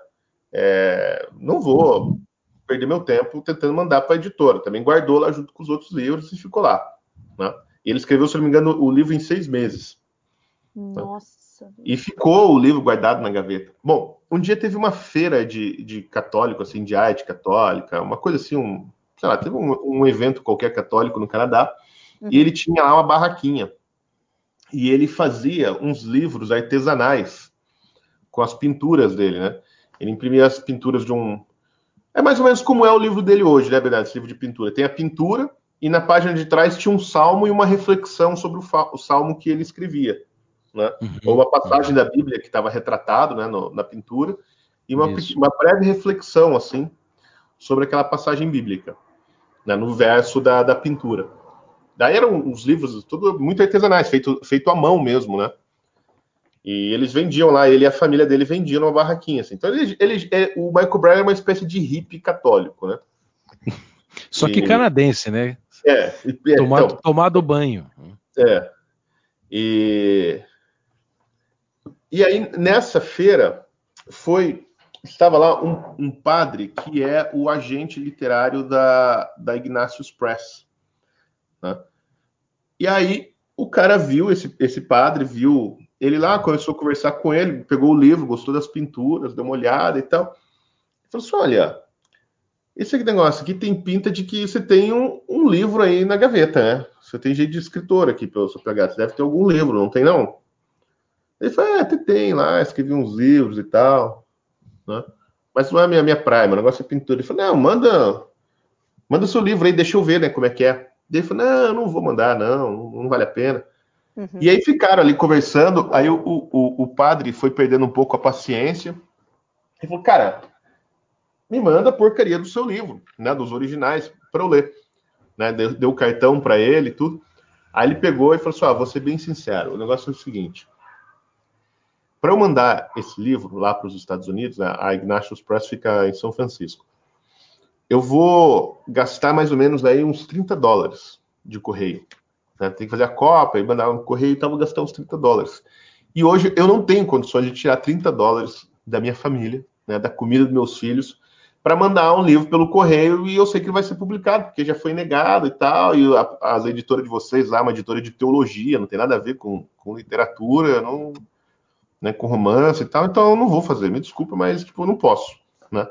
É, não vou perder meu tempo tentando mandar para a editora. Também guardou lá junto com os outros livros e ficou lá. Né? E ele escreveu, se não me engano, o livro em seis meses. Nossa. Né? E ficou o livro guardado na gaveta. Bom, um dia teve uma feira de, de católico, assim, de arte católica, uma coisa assim, um, sei lá, teve um, um evento qualquer católico no Canadá, uhum. e ele tinha lá uma barraquinha. E ele fazia uns livros artesanais com as pinturas dele, né? Ele imprimia as pinturas de um, é mais ou menos como é o livro dele hoje, né, verdade? Esse livro de pintura. Tem a pintura e na página de trás tinha um salmo e uma reflexão sobre o, o salmo que ele escrevia. Né? Uhum. Ou uma passagem da Bíblia que estava retratado né, no, na pintura e uma, uma, breve reflexão assim sobre aquela passagem bíblica né, no verso da, da pintura. Daí eram uns livros tudo muito artesanais, feito, feito à mão mesmo, né? E eles vendiam lá, ele e a família dele vendiam uma barraquinha. Assim. Então, ele, ele, é, o Michael Bryan é uma espécie de hippie católico, né? Só que e, canadense, né? É. é tomado, então, tomado banho. É. E, e aí, nessa feira, foi estava lá um, um, padre que é o agente literário da, da Ignatius Press. Né? E aí, o cara viu, esse, esse padre viu ele lá começou a conversar com ele, pegou o livro, gostou das pinturas, deu uma olhada e tal. Ele falou assim: olha, esse negócio aqui tem pinta de que você tem um, um livro aí na gaveta, né? Você tem jeito de escritor aqui pelo seu PH, você deve ter algum livro, não tem não? Ele falou: é, tem lá, escrevi uns livros e tal, né? Mas não é a minha, minha praia, meu negócio é pintura. Ele falou: não, manda, manda seu livro aí, deixa eu ver, né, como é que é. Ele falou: não, não vou mandar, não, não vale a pena. Uhum. E aí ficaram ali conversando, aí o, o, o padre foi perdendo um pouco a paciência. Ele falou, cara, me manda a porcaria do seu livro, né, dos originais, para eu ler. Né, deu, deu o cartão para ele e tudo. Aí ele pegou e falou assim: ah, vou ser bem sincero, o negócio é o seguinte. Para eu mandar esse livro lá para os Estados Unidos, né, a Ignatius Press fica em São Francisco, eu vou gastar mais ou menos aí uns 30 dólares de correio. Né? Tem que fazer a cópia e mandar no correio e tal, vou gastar uns 30 dólares. E hoje eu não tenho condições de tirar 30 dólares da minha família, né, da comida dos meus filhos, para mandar um livro pelo correio e eu sei que ele vai ser publicado, porque já foi negado e tal. E a, as editoras de vocês lá, uma editora de teologia, não tem nada a ver com, com literatura, não, né, com romance e tal, então eu não vou fazer, me desculpa, mas tipo, eu não posso, né?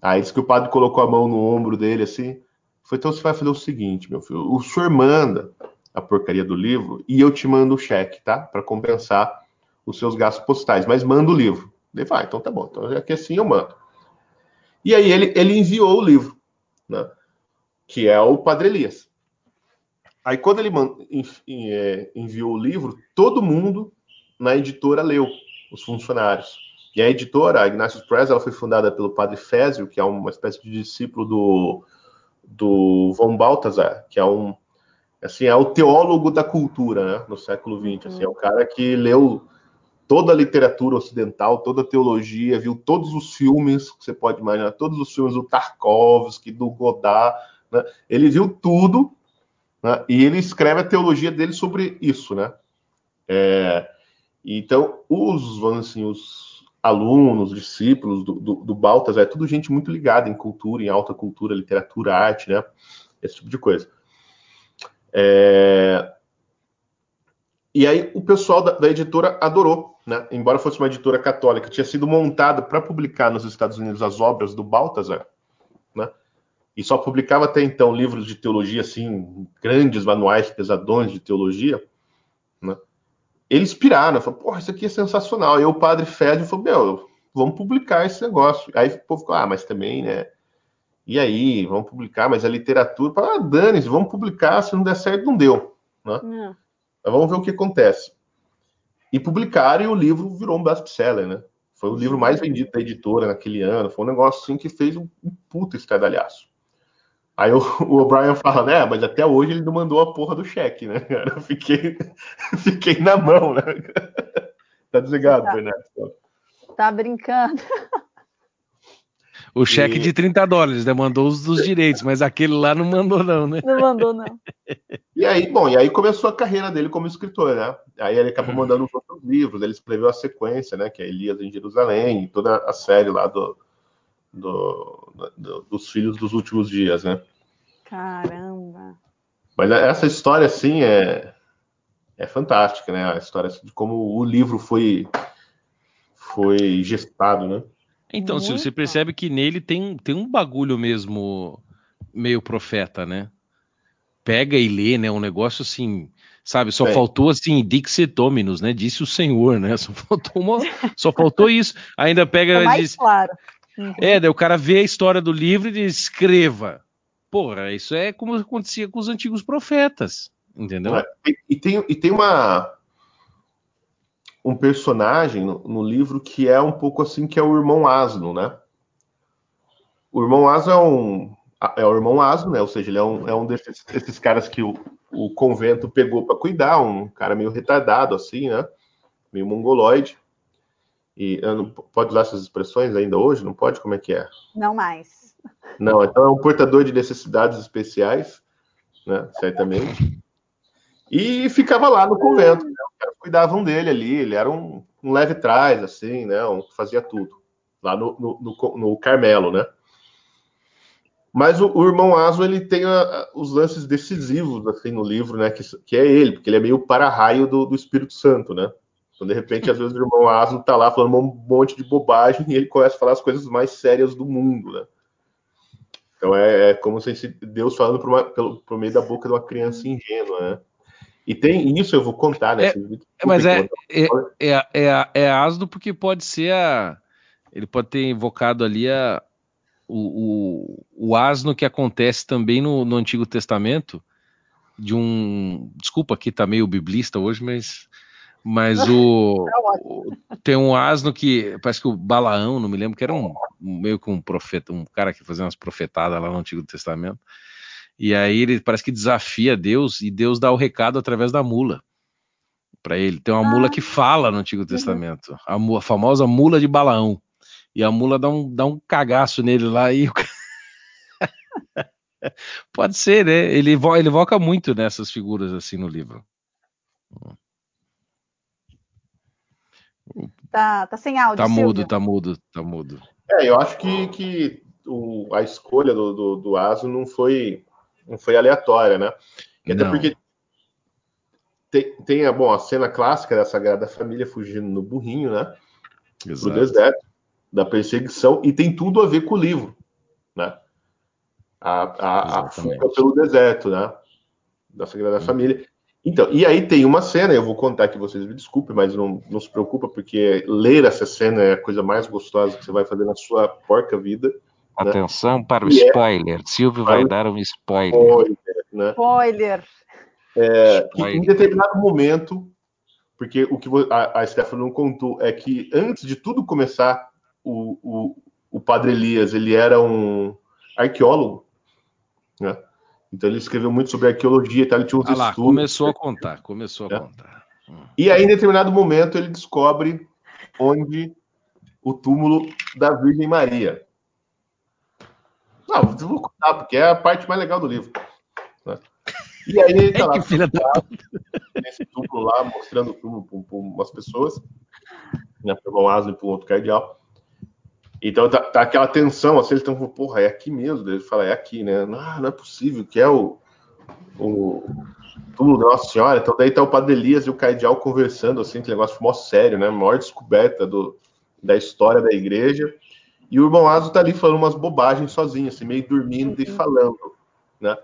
Aí disse que o padre colocou a mão no ombro dele assim, foi, então você vai fazer o seguinte, meu filho, o senhor manda a porcaria do livro e eu te mando o cheque, tá? Para compensar os seus gastos postais, mas manda o livro. Ele vai, ah, então tá bom, então é que assim eu mando. E aí ele, ele enviou o livro, né? Que é o Padre Elias. Aí quando ele é, enviou o livro, todo mundo na editora leu, os funcionários. E a editora, a Ignatius Press, ela foi fundada pelo Padre Fézio, que é uma espécie de discípulo do do von Balthasar, que é um assim é o teólogo da cultura né, no século XX. Assim, é o cara que leu toda a literatura ocidental, toda a teologia, viu todos os filmes que você pode imaginar, todos os filmes do Tarkovsky, do Godard, né? ele viu tudo né? e ele escreve a teologia dele sobre isso, né? É, então os, vamos assim, os alunos, discípulos do, do, do Baltas, é tudo gente muito ligada em cultura, em alta cultura, literatura, arte, né? Esse tipo de coisa. É... E aí o pessoal da, da, editora adorou, né? Embora fosse uma editora católica, tinha sido montada para publicar nos Estados Unidos as obras do Baltazar, né? E só publicava até então livros de teologia, assim, grandes manuais pesadões de teologia, né? Eles piraram, falaram, porra, isso aqui é sensacional. E o padre Fédio falou, meu, vamos publicar esse negócio. Aí o povo ficou, ah, mas também, né? E aí, vamos publicar, mas a literatura, ah, dane-se, vamos publicar, se não der certo, não deu. Né? Mas vamos ver o que acontece. E publicaram e o livro virou um best-seller, né? Foi o livro mais vendido da editora naquele ano. Foi um negócio assim que fez um, um puta estradalhaço. Aí o, o O'Brien fala, né? Mas até hoje ele não mandou a porra do cheque, né? Eu fiquei, fiquei na mão, né? Tá desligado, tá. Bernardo. Tá brincando. O cheque e... de 30 dólares, né? Mandou os dos direitos, mas aquele lá não mandou, não, né? Não mandou, não. E aí, bom, e aí começou a carreira dele como escritor, né? Aí ele acabou mandando os outros livros, ele escreveu a sequência, né? Que é Elias em Jerusalém, toda a série lá do, do, do, dos filhos dos últimos dias, né? Caramba! Mas essa história, assim, é, é fantástica, né? A história de como o livro foi, foi gestado, né? Então, se você percebe que nele tem, tem um bagulho mesmo meio profeta, né? Pega e lê, né? Um negócio assim, sabe? Só é. faltou assim, Dixit Dominus, né? Disse o Senhor, né? Só faltou, uma, só faltou isso. Ainda pega e diz, claro. Uhum. É, daí o cara vê a história do livro e diz, escreva. Porra, isso é como acontecia com os antigos profetas, entendeu? É, e, tem, e tem uma um personagem no, no, livro que é um pouco assim, que é o irmão Asno, né? O irmão Asno é um é o irmão Asno, né? Ou seja, ele é um, é um desses, desses caras que o, o convento pegou para cuidar, um cara meio retardado assim, né? Meio mongoloide. E não, pode usar essas expressões ainda hoje? Não pode? Como é que é? Não mais. Não, então é um portador de necessidades especiais, né? Certamente. E ficava lá no convento. Né? Os caras cuidavam dele ali. Ele era um, um leve trás, assim, né? Um que fazia tudo. Lá no, no, no, no Carmelo, né? Mas o, o irmão Aso ele tem a, os lances decisivos assim no livro, né? Que, que é ele, porque ele é meio para-raio do, do, Espírito Santo, né? Então, de repente, às vezes o irmão Aso tá lá falando um monte de bobagem e ele começa a falar as coisas mais sérias do mundo, né? Então é, é como se Deus falando por, uma, pelo, por meio da boca de uma criança ingênua, né? E tem isso, eu vou contar, né? É, mas é, é, é, é, é ácido porque pode ser a. Ele pode ter invocado ali a, o, o, o asno que acontece também no, no Antigo Testamento, de um. Desculpa, aqui tá meio biblista hoje, mas. Mas o, o, tem um asno que parece que o Balaão, não me lembro, que era um meio que um profeta, um cara que fazia umas profetadas lá no Antigo Testamento. E aí ele parece que desafia Deus e Deus dá o recado através da mula para ele. Tem uma ah. mula que fala no Antigo uhum. Testamento, a, a, famosa mula de Balaão. E a mula dá um, dá um cagaço nele lá e Pode ser, né? Ele, ele evoca muito nessas figuras assim no livro. Tá, tá sem áudio. Tá mudo, tá mudo, tá mudo. É, eu acho que, que o, a escolha do, do, do Aso não foi não foi aleatória, né? Até porque tem, tem a, bom, a cena clássica da Sagrada Família fugindo no burrinho, né? Exato. Pro deserto, da perseguição, e tem tudo a ver com o livro, né? A, a, a fuga pelo deserto, né? Da Sagrada hum. Família. Então, e aí tem uma cena, eu vou contar que vocês me desculpem, mas não, não se preocupa, porque ler essa cena é a coisa mais gostosa que você vai fazer na sua porca vida. Né? Atenção né? para o e é spoiler. É... Silvio vai dar um spoiler. Spoiler. Né? spoiler. É, spoiler. Em determinado momento, porque o que a, a Stephanie não contou é que antes de tudo começar, o, o, o Padre Elias ele era um arqueólogo, né? Então ele escreveu muito sobre arqueologia, tá? ele tinha uns ah lá, estudos. Começou a contar, começou a né? contar. Hum. E aí, em determinado momento, ele descobre onde o túmulo da Virgem Maria. Não, eu vou contar, porque é a parte mais legal do livro. Né? E aí ele tá lá, nesse túmulo lá, mostrando o túmulo para umas pessoas, né, para um asno e para um outro cardeal. Então tá, tá, aquela tensão, assim, eles estão falando, porra, é aqui mesmo. Ele fala, é aqui, né? Não, não é possível, que é o, o túmulo da Nossa Senhora. Então daí tá o Padre Elias e o cardeal conversando, assim, que negócio mó sério, né? Maior descoberta do, da história da igreja. E o irmão Azo tá ali falando umas bobagens sozinho, assim, meio dormindo uhum. e falando, né?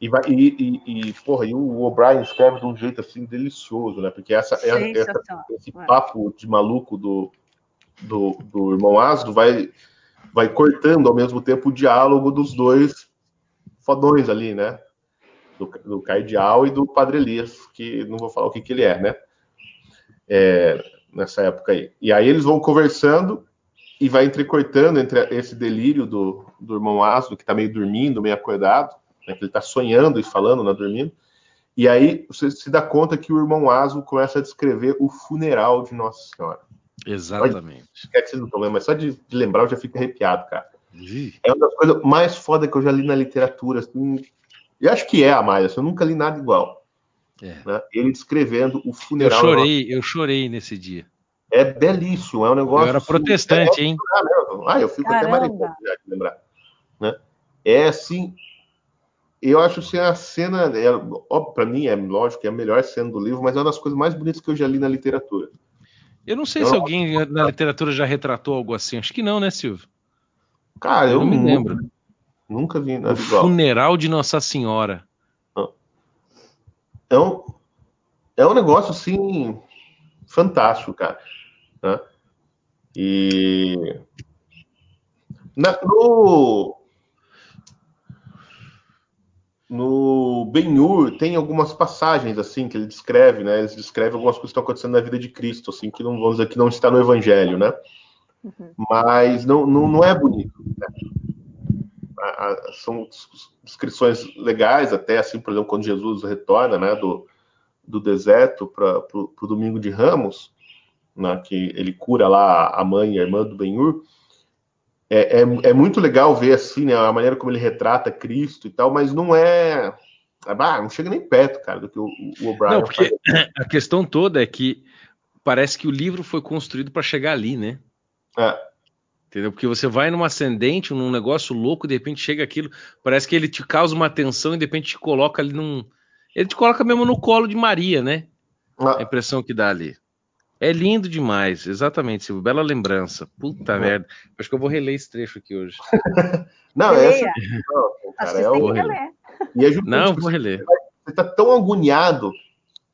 E, vai, e, e, e, porra, e o O'Brien escreve de um jeito assim delicioso, né? Porque essa, é, essa esse papo de maluco do, do, do irmão Asdo vai, vai cortando ao mesmo tempo o diálogo dos dois fodões ali, né? Do, do Cardeal e do Padre Elias, que não vou falar o que, que ele é, né? É, nessa época aí. E aí eles vão conversando e vai entrecortando entre esse delírio do, do irmão Asdo, que tá meio dormindo, meio acordado, né, que ele tá sonhando e falando, não dormindo. E aí você se dá conta que o irmão Asdo começa a descrever o funeral de Nossa Senhora. Exatamente. Quer que vocês não estão mas só de, de, lembrar eu já fico arrepiado, cara. É uma das coisas mais fodas que eu já li na literatura. Assim, eu acho que é a mais, assim, eu nunca li nada igual. É. Né? Ele descrevendo o funeral. Eu chorei, eu chorei nesse dia. É belíssimo, é um negócio. Eu era protestante, assim, hein? Ah, eu fico Caramba. até marido já de lembrar. Né? É assim. Eu acho assim, a cena, é, para mim, é lógico, é a melhor cena do livro, mas é uma das coisas mais bonitas que eu já li na literatura. Eu não sei eu se não... alguém na literatura já retratou algo assim. Acho que não, né, Silvio? Cara, eu, eu não me lembro. Nunca vi nada o igual. Funeral de Nossa Senhora. É um, é um negócio assim fantástico, cara. Né? E na, no no Ben-Hur tem algumas passagens assim que ele descreve, né? Ele descreve algumas coisas que estão acontecendo na vida de Cristo, assim que não vamos dizer que não está no Evangelho, né? Uhum. Mas não, não, não, é bonito. Né? são descrições legais, até assim, por exemplo, quando Jesus retorna, né, do, do deserto para o domingo de Ramos, né, que ele cura lá a mãe e a irmã do Ben-Hur, é, é, é, muito legal ver assim, né, a maneira como ele retrata Cristo e tal, mas não é. Ah, não chega nem perto, cara, do que o, o O'Brien. Não, porque faz. a questão toda é que parece que o livro foi construído para chegar ali, né? É. Entendeu? Porque você vai num ascendente, num negócio louco, de repente chega aquilo, parece que ele te causa uma tensão e de repente te coloca ali num. Ele te coloca mesmo no colo de Maria, né? Ah. A impressão que dá ali. É lindo demais, exatamente, Silvio. Bela lembrança. Puta uhum. merda. Acho que eu vou reler esse trecho aqui hoje. não, é essa. Não, cara, é o... reler. E é não, vou reler. Você tá tão agoniado.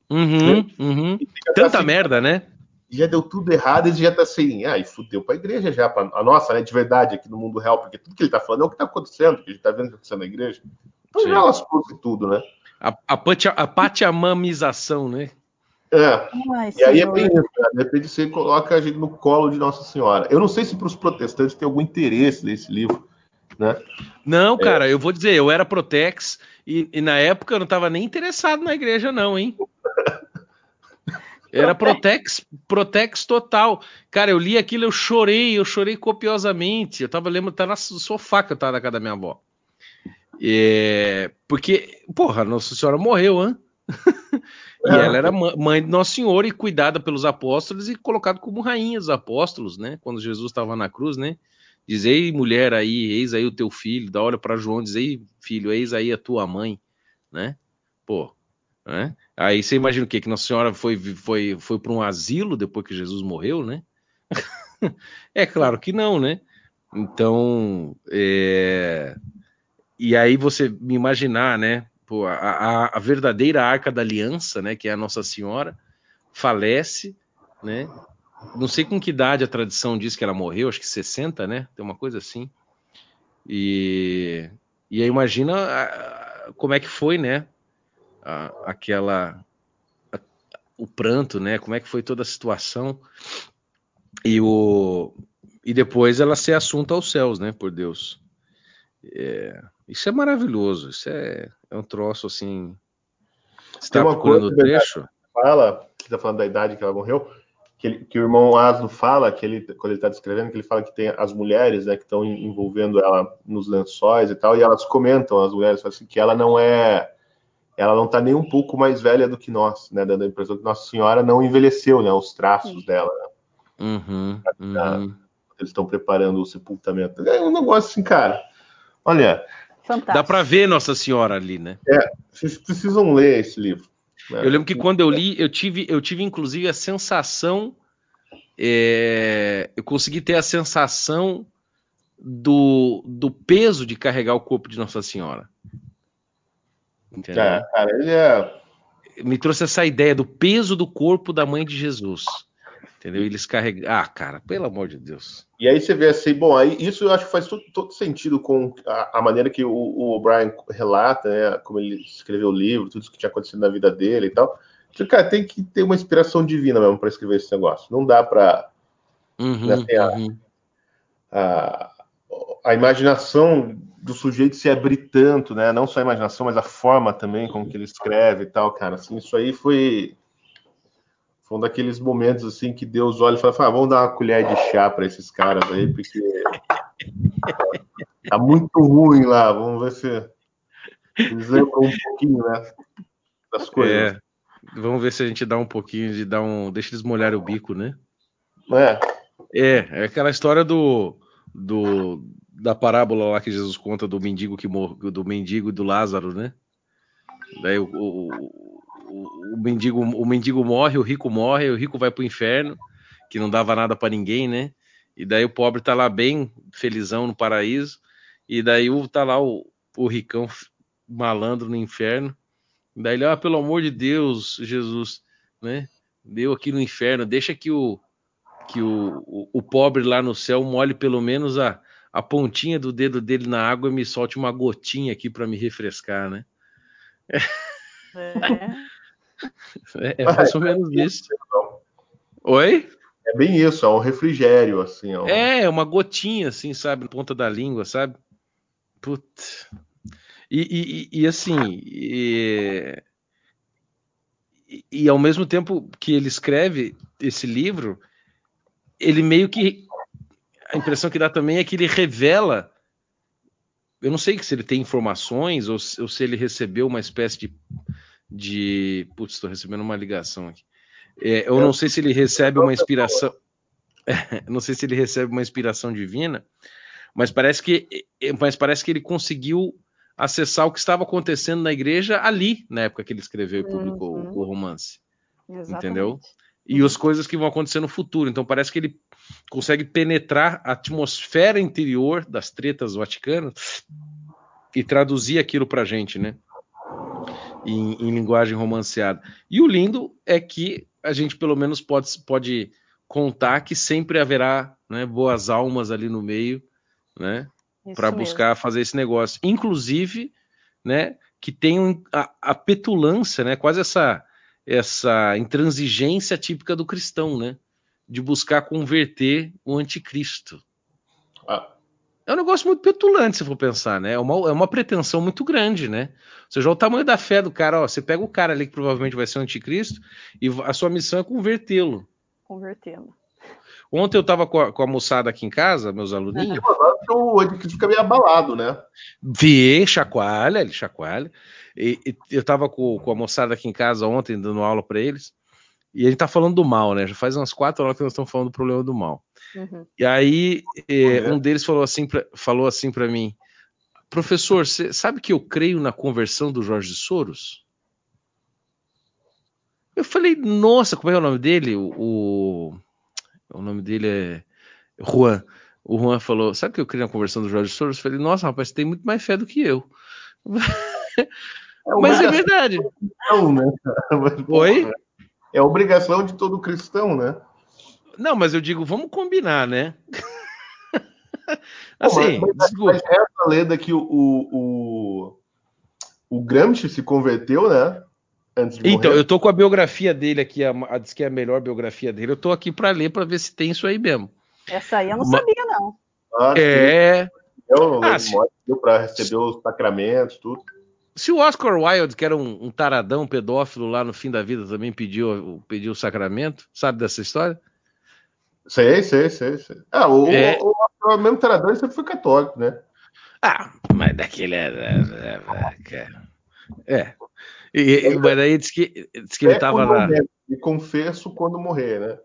Uhum, né? uhum. Tanta assim, merda, né? Já deu tudo errado, ele já tá assim, ah, e fudeu pra igreja já, pra, a nossa, né, de verdade, aqui no mundo real, porque tudo que ele tá falando é o que tá acontecendo, que ele tá vendo o que tá acontecendo na igreja. Então Sim. já lascou tudo, né? A, a, a patiamamização, né? É. Ai, e aí é bem isso, né? de repente você coloca a gente no colo de Nossa Senhora. Eu não sei se para os protestantes tem algum interesse nesse livro, né? Não, é. cara, eu vou dizer, eu era Protex e, e na época eu não estava nem interessado na igreja, não, hein? Era Protex, Protex total. Cara, eu li aquilo, eu chorei, eu chorei copiosamente. Eu tava lembrando, tá no sofá que eu tava na casa da minha avó. É, porque, porra, Nossa Senhora morreu, hein? E é. ela era mãe de Nosso Senhor e cuidada pelos apóstolos e colocada como rainha dos apóstolos, né? Quando Jesus estava na cruz, né? Diz, ei, mulher aí, eis aí o teu filho, dá olha para João, diz, ei, filho, eis aí a tua mãe, né? Pô, né? Aí você imagina o quê? Que Nossa Senhora foi, foi, foi para um asilo depois que Jesus morreu, né? é claro que não, né? Então, é... e aí você me imaginar, né? Pô, a, a, verdadeira arca da aliança, né, que é a Nossa Senhora, falece, né? Não sei com que idade a tradição diz que ela morreu, acho que 60, né? Tem uma coisa assim. E, e aí imagina a, como é que foi, né? aquela o pranto, né? Como é que foi toda a situação e o e depois ela ser assunta aos céus, né? Por Deus. É, isso é maravilhoso. Isso é, é um troço assim. Você está procurando o trecho? Fala, que está falando da idade que ela morreu, que, ele, que o irmão Asno fala, que ele, quando ele está descrevendo, que ele fala que tem as mulheres né, que estão envolvendo ela nos lençóis e tal, e elas comentam, as mulheres, assim, que ela não é. Ela não está nem um pouco mais velha do que nós, né? Dando a impressão que Nossa Senhora não envelheceu, né? Os traços Sim. dela. Né? Uhum, uhum. Eles estão preparando o sepultamento. É um negócio assim, cara. Olha, Fantástico. Dá para ver Nossa Senhora ali, né? É, vocês precisam ler esse livro. Né? Eu lembro que quando eu li, eu tive, eu tive inclusive a sensação, é, eu consegui ter a sensação do, do peso de carregar o corpo de Nossa Senhora. Entendeu? É, cara, ele é... Me trouxe essa ideia do peso do corpo da mãe de Jesus. Entendeu? Eles carregam. Ah, cara, pelo amor de Deus. E aí você vê assim, bom, aí isso eu acho que faz todo, todo sentido com a, a, maneira que o, o O'Brien relata, né? Como ele escreveu o livro, tudo isso que tinha acontecido na vida dele e tal. Então, cara, tem que ter uma inspiração divina mesmo para escrever esse negócio. Não dá para. Uhum, né, uhum. a, a, a, imaginação do sujeito se abrir tanto, né? Não só a imaginação, mas a forma também com que ele escreve e tal, cara. Assim, isso aí foi foi um daqueles momentos assim que Deus olha e fala: ah, vamos dar uma colher de chá para esses caras aí, porque tá muito ruim lá. Vamos ver se eles lembram um pouquinho, né? Das coisas. É, vamos ver se a gente dá um pouquinho de dar um. Deixa eles molharem o bico, né? É. É, é aquela história do, do da parábola lá que Jesus conta do mendigo que mor do mendigo e do Lázaro, né? Daí o, o o, mendigo, o mendigo morre, o rico morre, o rico vai pro inferno, que não dava nada para ninguém, né? E daí o pobre tá lá bem felizão no paraíso, e daí o, tá lá o, o ricão malandro no inferno. Daí ele, ah, pelo amor de Deus, Jesus, né? Deu aqui no inferno, deixa que o que o, o, o pobre lá no céu molhe pelo menos a, a pontinha do dedo dele na água e me solte uma gotinha aqui para me refrescar, né? É. É, é mais ou menos isso. Oi? É bem isso, é um refrigério, assim. É, um... é, uma gotinha, assim, sabe, na ponta da língua, sabe? Putz. E, e, e assim, e, e, ao mesmo tempo que ele escreve esse livro, ele meio que. A impressão que dá também é que ele revela. Eu não sei se ele tem informações ou, ou se ele recebeu uma espécie de de. Putz, estou recebendo uma ligação aqui. É, eu não sei se ele recebe uma inspiração. não sei se ele recebe uma inspiração divina, mas parece que, mas parece que ele conseguiu acessar o que estava acontecendo na igreja ali, na época que ele escreveu e publicou uhum. o romance. Exatamente. Entendeu? E as coisas que vão acontecer no futuro. Então parece que ele consegue penetrar a atmosfera interior das tretas vaticanas e traduzir aquilo pra gente, né? Em, em, linguagem romanceada. E o lindo é que a gente pelo menos pode, pode contar que sempre haverá né, boas almas ali no meio, né, para buscar fazer esse negócio. Inclusive, né, que tenham a, a, petulância, né, quase essa essa intransigência típica do cristão, né, de buscar converter o anticristo. Ah, é um negócio muito petulante, se for pensar, né? É uma, é uma pretensão muito grande, né? Ou seja, o tamanho da fé do cara, ó, você pega o cara ali que provavelmente vai ser o anticristo e a sua missão é convertê-lo. Convertê-lo. Ontem eu tava com a, com a, moçada aqui em casa, meus aluninhos. O anticristo fica meio abalado, né? Vi, chacoalha, ele chacoalha. E, e, eu tava com, com a moçada aqui em casa ontem, dando aula para eles. E a gente tá falando do mal, né? Já faz umas quatro horas que nós estamos falando do problema do mal. Uhum. E aí eh, um deles falou assim pra, falou assim para mim, professor, você sabe que eu creio na conversão do Jorge Soros? Eu falei, nossa, como é, é o nome dele? O, o, o nome dele é Juan. O Juan falou, sabe que eu creio na conversão do Jorge Soros? Eu falei, nossa, rapaz, você tem muito mais fé do que eu. É Mas é verdade. Não, né? Oi? É obrigação de todo cristão, né? Não, mas eu digo, vamos combinar, né? assim, mas, mas, mas essa lenda que o, o, o Gramsci se converteu, né? então, eu tô com a biografia dele aqui, a, a, diz que é a melhor biografia dele. Eu tô aqui para ler para ver se tem isso aí mesmo. Essa aí eu não sabia, não. Ah, é. Eu, ah, se... para receber os sacramentos, tudo. Se o Oscar Wilde, que era um, um, taradão pedófilo lá no fim da vida, também pediu, pediu o sacramento, sabe dessa história? Sei, sei, sei. sei. Ah, o, é... o, o, o mesmo treinador sempre foi católico, né? Ah, mas daquele é. É. é, é. E, é, mas aí disse que, disse que ele tava lá. E confesso quando morrer, né?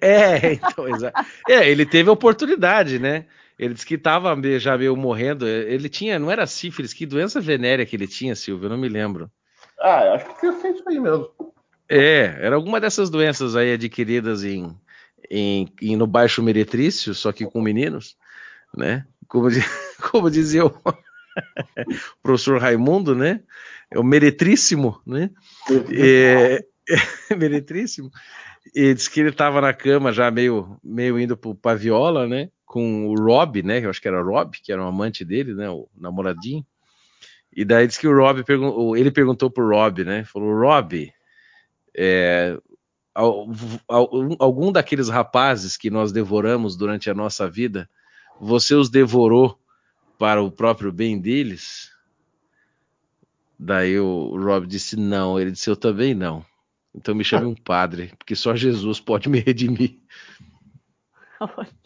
É, é, então, exato. É, ele teve a oportunidade, né? Ele disse que estava já meio morrendo. Ele tinha, não era sífilis, que doença venérea que ele tinha, Silvio? Eu não me lembro. Ah, acho que tinha feito isso aí mesmo. É, era alguma dessas doenças aí adquiridas em, em, em, no Baixo Meretrício, só que com meninos, né? Como, como dizia o professor Raimundo, né? É o meretríssimo, né? É, meretríssimo. E disse que ele estava na cama já meio, meio indo para viola, né? Com o Rob, né? Eu acho que era o Rob, que era um amante dele, né? O namoradinho. E daí disse que o Rob perguntou, ele perguntou pro Rob, né? Falou, Rob, é, algum daqueles rapazes que nós devoramos durante a nossa vida, você os devorou para o próprio bem deles? Daí o Rob disse não, ele disse eu também não. Então me chame um padre, porque só Jesus pode me redimir.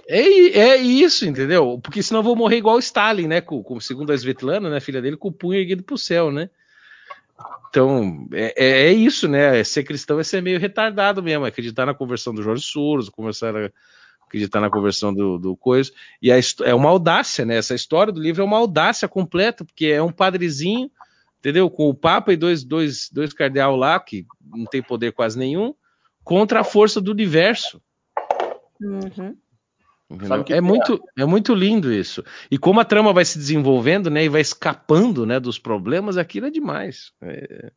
É, é isso, entendeu? Porque senão eu vou morrer igual o Stalin, né? Com, com, segundo a Svetlana, né, filha dele, com o punho erguido pro céu, né? Então, é, é, é, isso, né? Ser cristão é ser meio retardado mesmo, é acreditar na conversão do Jorge Soros, começar a acreditar na conversão do, do coisa. E a, é uma audácia, né? Essa história do livro é uma audácia completa, porque é um padrezinho, entendeu? Com o Papa e dois, dois, dois cardeal lá, que não tem poder quase nenhum, contra a força do universo. Uhum. É muito, é muito lindo isso. E como a trama vai se desenvolvendo, né, e vai escapando, né, dos problemas, aquilo é demais. É...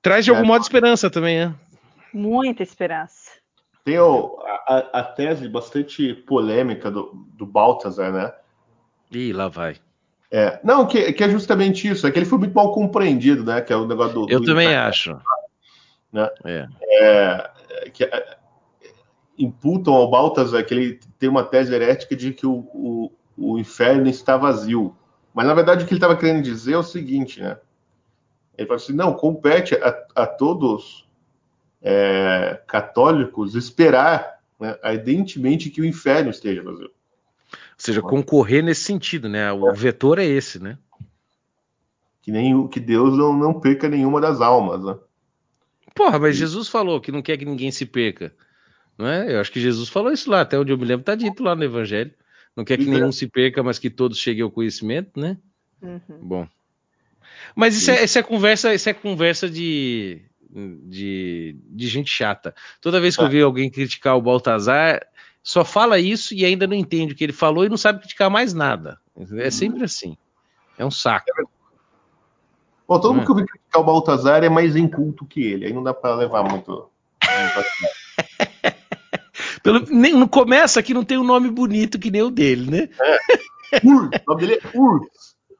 Traz de algum é. modo esperança também, né? Muita esperança. Tem o, a, a, tese bastante polêmica do, do Baltazar, né? Ih, lá vai. É, não, que, que, é justamente isso, é que ele foi muito mal compreendido, né? Que é o negócio do. Eu do também acho. Né? É. é que, imputam ao Baltazar que ele tem uma tese herética de que o, o, o inferno está vazio. Mas na verdade o que ele estava querendo dizer é o seguinte, né? Ele fala assim: não, compete a, a todos é, católicos esperar, né, evidentemente, que o inferno esteja vazio. Ou seja, concorrer nesse sentido, né? O é. vetor é esse, né? Que, nem, que Deus não, não perca nenhuma das almas, né? Porra, mas Jesus falou que não quer que ninguém se perca. Não é? Eu acho que Jesus falou isso lá, até onde eu me lembro, está dito lá no Evangelho. Não quer que uhum. nenhum se perca, mas que todos cheguem ao conhecimento, né? Uhum. Bom. Mas isso é, isso é, conversa, isso é conversa de, de, de gente chata. Toda vez que eu tá. vi alguém criticar o Baltazar, só fala isso e ainda não entende o que ele falou e não sabe criticar mais nada. É sempre assim. É um saco. Bom, todo mundo é. que eu vi criticar o Baltazar é mais inculto que ele. Aí não dá para levar muito. muito Pelo, nem, não começa que não tem um nome bonito que nem o dele, né? É. Urs, o nome dele é Urs.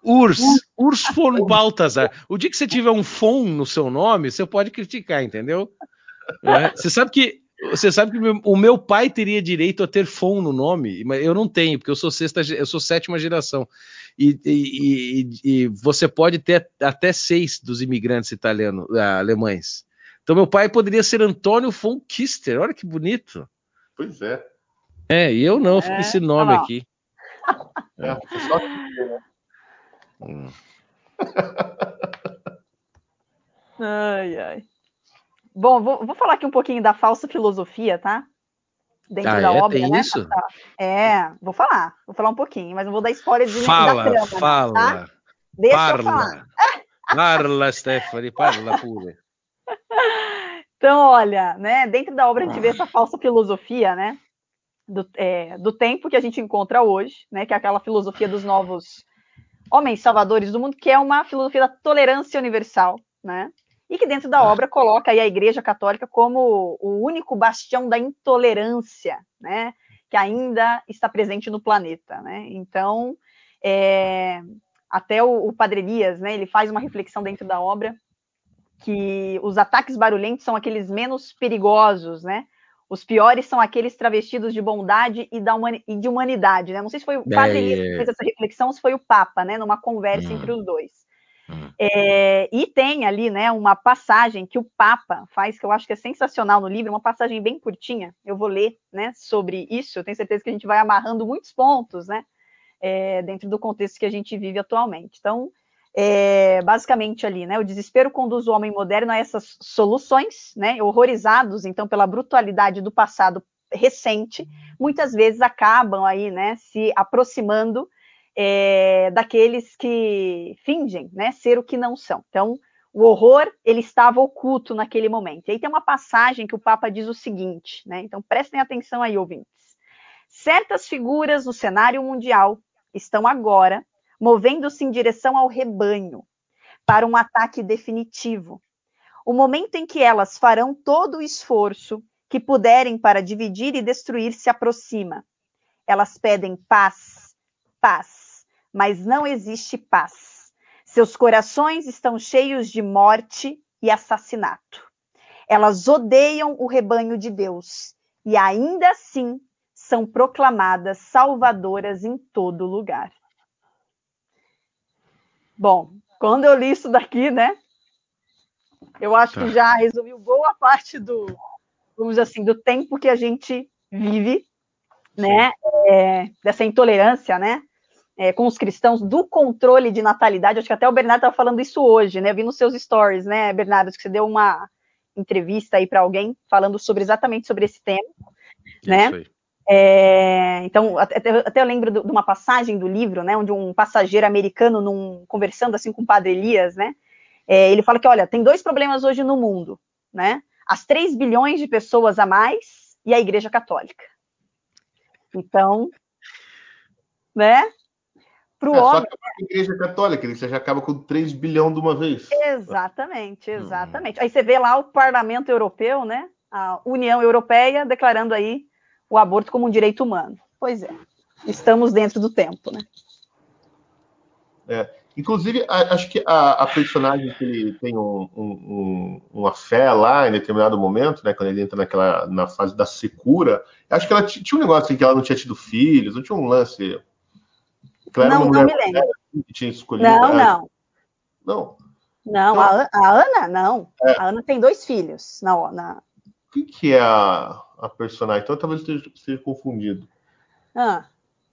Urs, Urs von Baltazar. O dia que você tiver um fon no seu nome, você pode criticar, entendeu? É. Você sabe que você sabe que o meu pai teria direito a ter fon no nome, mas eu não tenho, porque eu sou sexta, eu sou sétima geração. E, e, e, e você pode ter até seis dos imigrantes italianos, alemães. Então meu pai poderia ser Antônio von Kister. Olha que bonito. Pois é. É, e eu não, é, fico esse nome tá aqui. É, só hum. ai, ai. Bom, vou, vou, falar aqui um pouquinho da falsa filosofia, tá? Dentro ah, da é? obra, Tem né? isso? É, vou falar, vou falar um pouquinho, mas não vou dar spoiler de fala, da trama, fala, tá? Deixa parla, eu falar. Parla, Stephanie, parla pure. Então, olha, né, dentro da obra a gente vê essa falsa filosofia, né, do, é, do tempo que a gente encontra hoje, né, que é aquela filosofia dos novos homens salvadores do mundo, que é uma filosofia da tolerância universal, né, e que dentro da obra coloca aí a Igreja Católica como o único bastião da intolerância, né, que ainda está presente no planeta, né. Então, é, até o, o Padre Elias, né, ele faz uma reflexão dentro da obra que os ataques barulhentos são aqueles menos perigosos, né? Os piores são aqueles travestidos de bondade e, da humani e de humanidade, né? Não sei se foi o padre é, que fez essa reflexão, ou se foi o Papa, né? Numa conversa hum. entre os dois. Hum. É, e tem ali, né, uma passagem que o Papa faz, que eu acho que é sensacional no livro, uma passagem bem curtinha. Eu vou ler, né, sobre isso. Eu tenho certeza que a gente vai amarrando muitos pontos, né, é, dentro do contexto que a gente vive atualmente. Então, é, basicamente ali, né? O desespero conduz o homem moderno a essas soluções, né? Horrorizados então pela brutalidade do passado recente, muitas vezes acabam aí, né? Se aproximando é, daqueles que fingem, né? Ser o que não são. Então, o horror ele estava oculto naquele momento. E aí tem uma passagem que o Papa diz o seguinte, né? Então prestem atenção aí, ouvintes. Certas figuras no cenário mundial estão agora movendo-se em direção ao rebanho, para um ataque definitivo. o momento em que elas farão todo o esforço que puderem para dividir e destruir se aproxima. Elas pedem paz, paz, mas não existe paz. Seus corações estão cheios de morte e assassinato. Elas odeiam o rebanho de Deus e ainda assim são proclamadas salvadoras em todo lugar. Bom, quando eu li isso daqui, né? Eu acho que tá. já resumiu boa parte do, vamos dizer assim, do tempo que a gente vive, né? É, dessa intolerância, né? É, com os cristãos, do controle de natalidade. Acho que até o Bernardo estava falando isso hoje, né? Eu vi nos seus stories, né, Bernardo, que você deu uma entrevista aí para alguém falando sobre exatamente sobre esse tema, né? É, então, até, até, eu lembro de uma passagem do livro, né, onde um passageiro americano, num, conversando assim com o padre Elias, né, é, ele fala que, olha, tem dois problemas hoje no mundo, né, as 3 bilhões de pessoas a mais e a Igreja Católica. Então, né, para o é, homem. Só que a Igreja Católica, você já acaba com 3 bilhões de uma vez. Exatamente, exatamente. Hum. Aí você vê lá o Parlamento Europeu, né, a União Europeia declarando aí o aborto como um direito humano. Pois é, estamos dentro do tempo, né? É. Inclusive, acho que a, a, personagem que ele tem um, um, uma fé lá em determinado momento, né, quando ele entra naquela na fase da secura, acho que ela tinha um negócio assim, que ela não tinha tido filhos, não tinha um lance. Que ela não, não me lembro. Que tinha escolhido, não, não. Não. Não, então, a, a, Ana, não. É. A Ana tem dois filhos. Na, na... O que, é a, a personagem. Então talvez esteja, esteja confundido. Ah.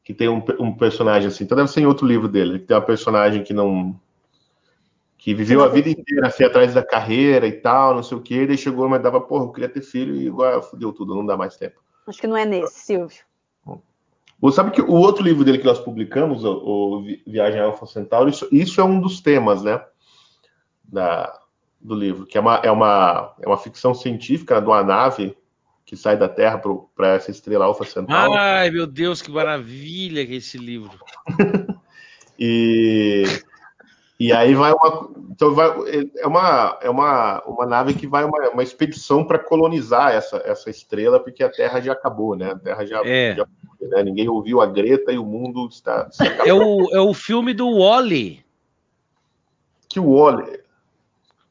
Que tem um, um, personagem assim. Então deve ser em outro livro dele. Que tem uma personagem que não. Que viveu a vida inteira assim, atrás da carreira e tal, não sei o quê. Daí chegou, mas dava, porra, eu queria ter filho e agora fudeu tudo, não dá mais tempo. Acho que não é nesse, Silvio. Você sabe que o outro livro dele que nós publicamos, o, o Viagem Alfa Centauro, isso, isso, é um dos temas, né? Da, do livro, que é uma, é, uma, é uma ficção científica de uma nave que sai da Terra para essa estrela Alfa Centauri. Ai, meu Deus, que maravilha que é esse livro. e, e aí vai uma. Então vai, é uma, é uma, uma nave que vai uma, uma expedição para colonizar essa, essa estrela, porque a Terra já acabou, né? A Terra já, é. já né? ninguém ouviu a Greta e o mundo está. É o, é o filme do Wally. Que o Wally.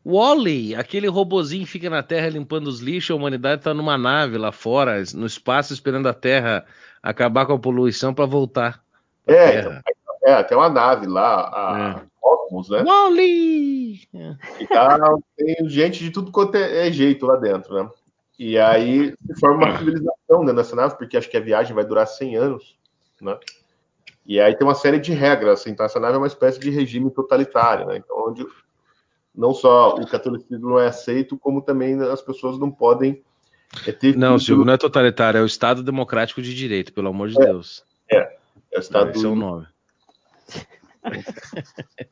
Wally, aquele robozinho que fica na Terra limpando os lixos, a humanidade está numa nave lá fora, no espaço, esperando a Terra acabar com a poluição para voltar. É, então, é, tem uma nave lá, a é. Cosmos, né? Wally! E tá, tem gente de tudo quanto é, é, jeito lá dentro, né? E aí se forma uma civilização dentro dessa nave, porque acho que a viagem vai durar 100 anos, né? E aí tem uma série de regras, assim, então essa nave é uma espécie de regime totalitário, né? Então, onde não só o catolicismo não é aceito, como também as pessoas não podem é, ter. Não, Silvio, não é totalitário, é o Estado Democrático de Direito, pelo amor de é, Deus. É, é o Estado. Esse é o nome.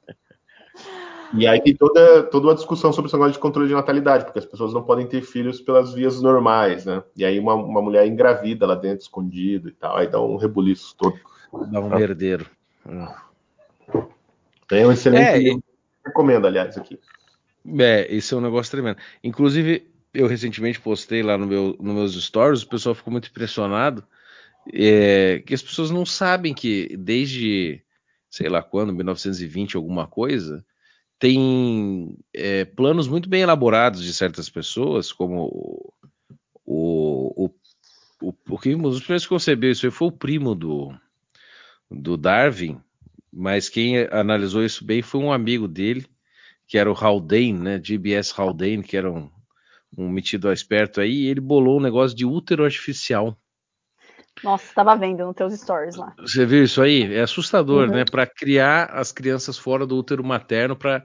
E aí tem toda, toda uma discussão sobre esse negócio de controle de natalidade, porque as pessoas não podem ter filhos pelas vias normais, né? E aí uma, uma mulher engravida lá dentro, escondido e tal, aí dá um rebuliço todo. Dá um herdeiro. É um excelente é. Recomendo, aliás, aqui. É, isso é um negócio tremendo. Inclusive, eu recentemente postei lá no meu, nos meus stories, o pessoal ficou muito impressionado é, que as pessoas não sabem que desde, sei lá quando, 1920, alguma coisa, tem é, planos muito bem elaborados de certas pessoas, como o, o, o, o que os primeiros que concebeu isso foi o primo do, do Darwin, mas quem analisou isso bem foi um amigo dele, que era o Haldane, né? GBS Haldane, que era um, um metido esperto aí, e ele bolou um negócio de útero artificial. Nossa, estava vendo nos teus stories lá. Você viu isso aí? É assustador, uhum. né? Para criar as crianças fora do útero materno para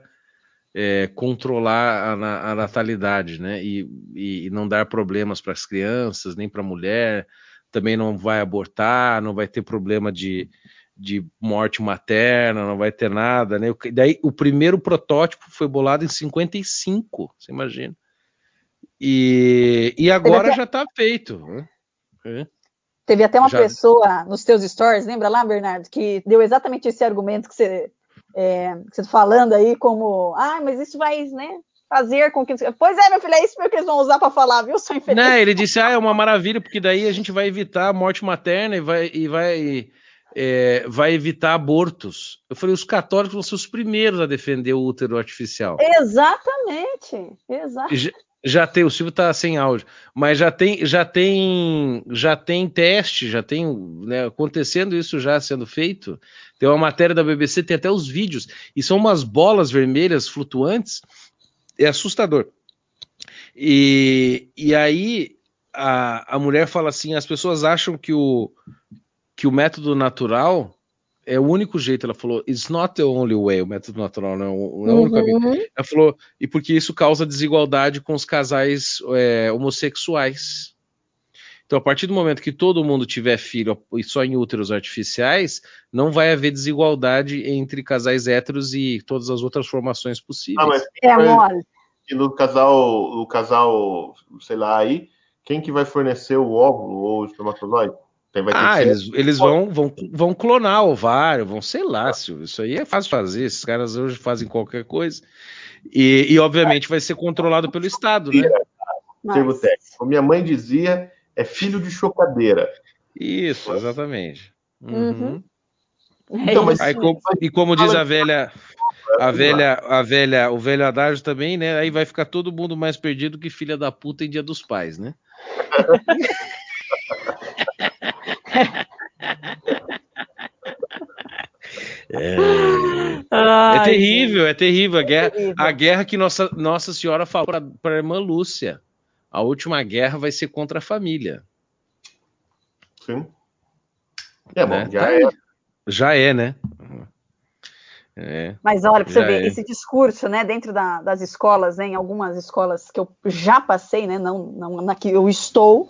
é, controlar a, a, natalidade, né? E, e não dar problemas para as crianças, nem para a mulher. Também não vai abortar, não vai ter problema de, de morte materna, não vai ter nada, né? Daí o primeiro protótipo foi bolado em 55, você imagina. E, e agora até... já está feito. Né? É. Teve até uma já... pessoa nos teus stories, lembra lá, Bernardo, que deu exatamente esse argumento que você é, que você está falando aí, como, ah, mas isso vai, né? fazer com que. Pois é, meu filho, é isso que eles vão usar para falar, viu, seu infeliz? Não, ele disse, ah, é uma maravilha, porque daí a gente vai evitar a morte materna e vai, e vai, é, vai evitar abortos. Eu falei, os católicos vão ser os primeiros a defender o útero artificial. Exatamente, exatamente. Já tem, o Silvio está sem áudio, mas já tem, já tem, já tem teste, já tem né, acontecendo isso já sendo feito. Tem uma matéria da BBC, tem até os vídeos, e são umas bolas vermelhas flutuantes, é assustador. E, e aí a, a mulher fala assim: as pessoas acham que o, que o método natural é o único jeito, ela falou, it's not the only way, o método natural não, é não é o único caminho. Uhum. Ela falou, e porque isso causa desigualdade com os casais é, homossexuais. Então, a partir do momento que todo mundo tiver filho e só em úteros artificiais, não vai haver desigualdade entre casais héteros e todas as outras formações possíveis. Ah, mas é mole. E no casal, no casal, sei lá, aí, quem que vai fornecer o óvulo ou o espermatozoide? Ah, eles, eles vão, vão, vão clonar o ovário, vão, sei lá, Silvio, isso aí é fácil fazer, esses caras hoje fazem qualquer coisa. E, e obviamente vai ser controlado pelo Estado, né? Termo técnico. Minha mãe dizia, é filho de chocadeira. Isso, exatamente. Uhum. uhum. Então, mas, aí, como, e como diz a velha, a velha, a velha, o velho adágio também, né? Aí vai ficar todo mundo mais perdido que filha da puta em Dia dos Pais, né? É, Ai, é terrível, é terrível. A guerra, é terrível. a guerra que Nossa, Nossa Senhora falou para a irmã Lúcia. A última guerra vai ser contra a família. Sim. É, bom, né? já tá é. Já é, né? É, Mas olha, para você ver, é. esse discurso, né, dentro da, das escolas, né, em algumas escolas que eu já passei, né, não, não na que eu estou,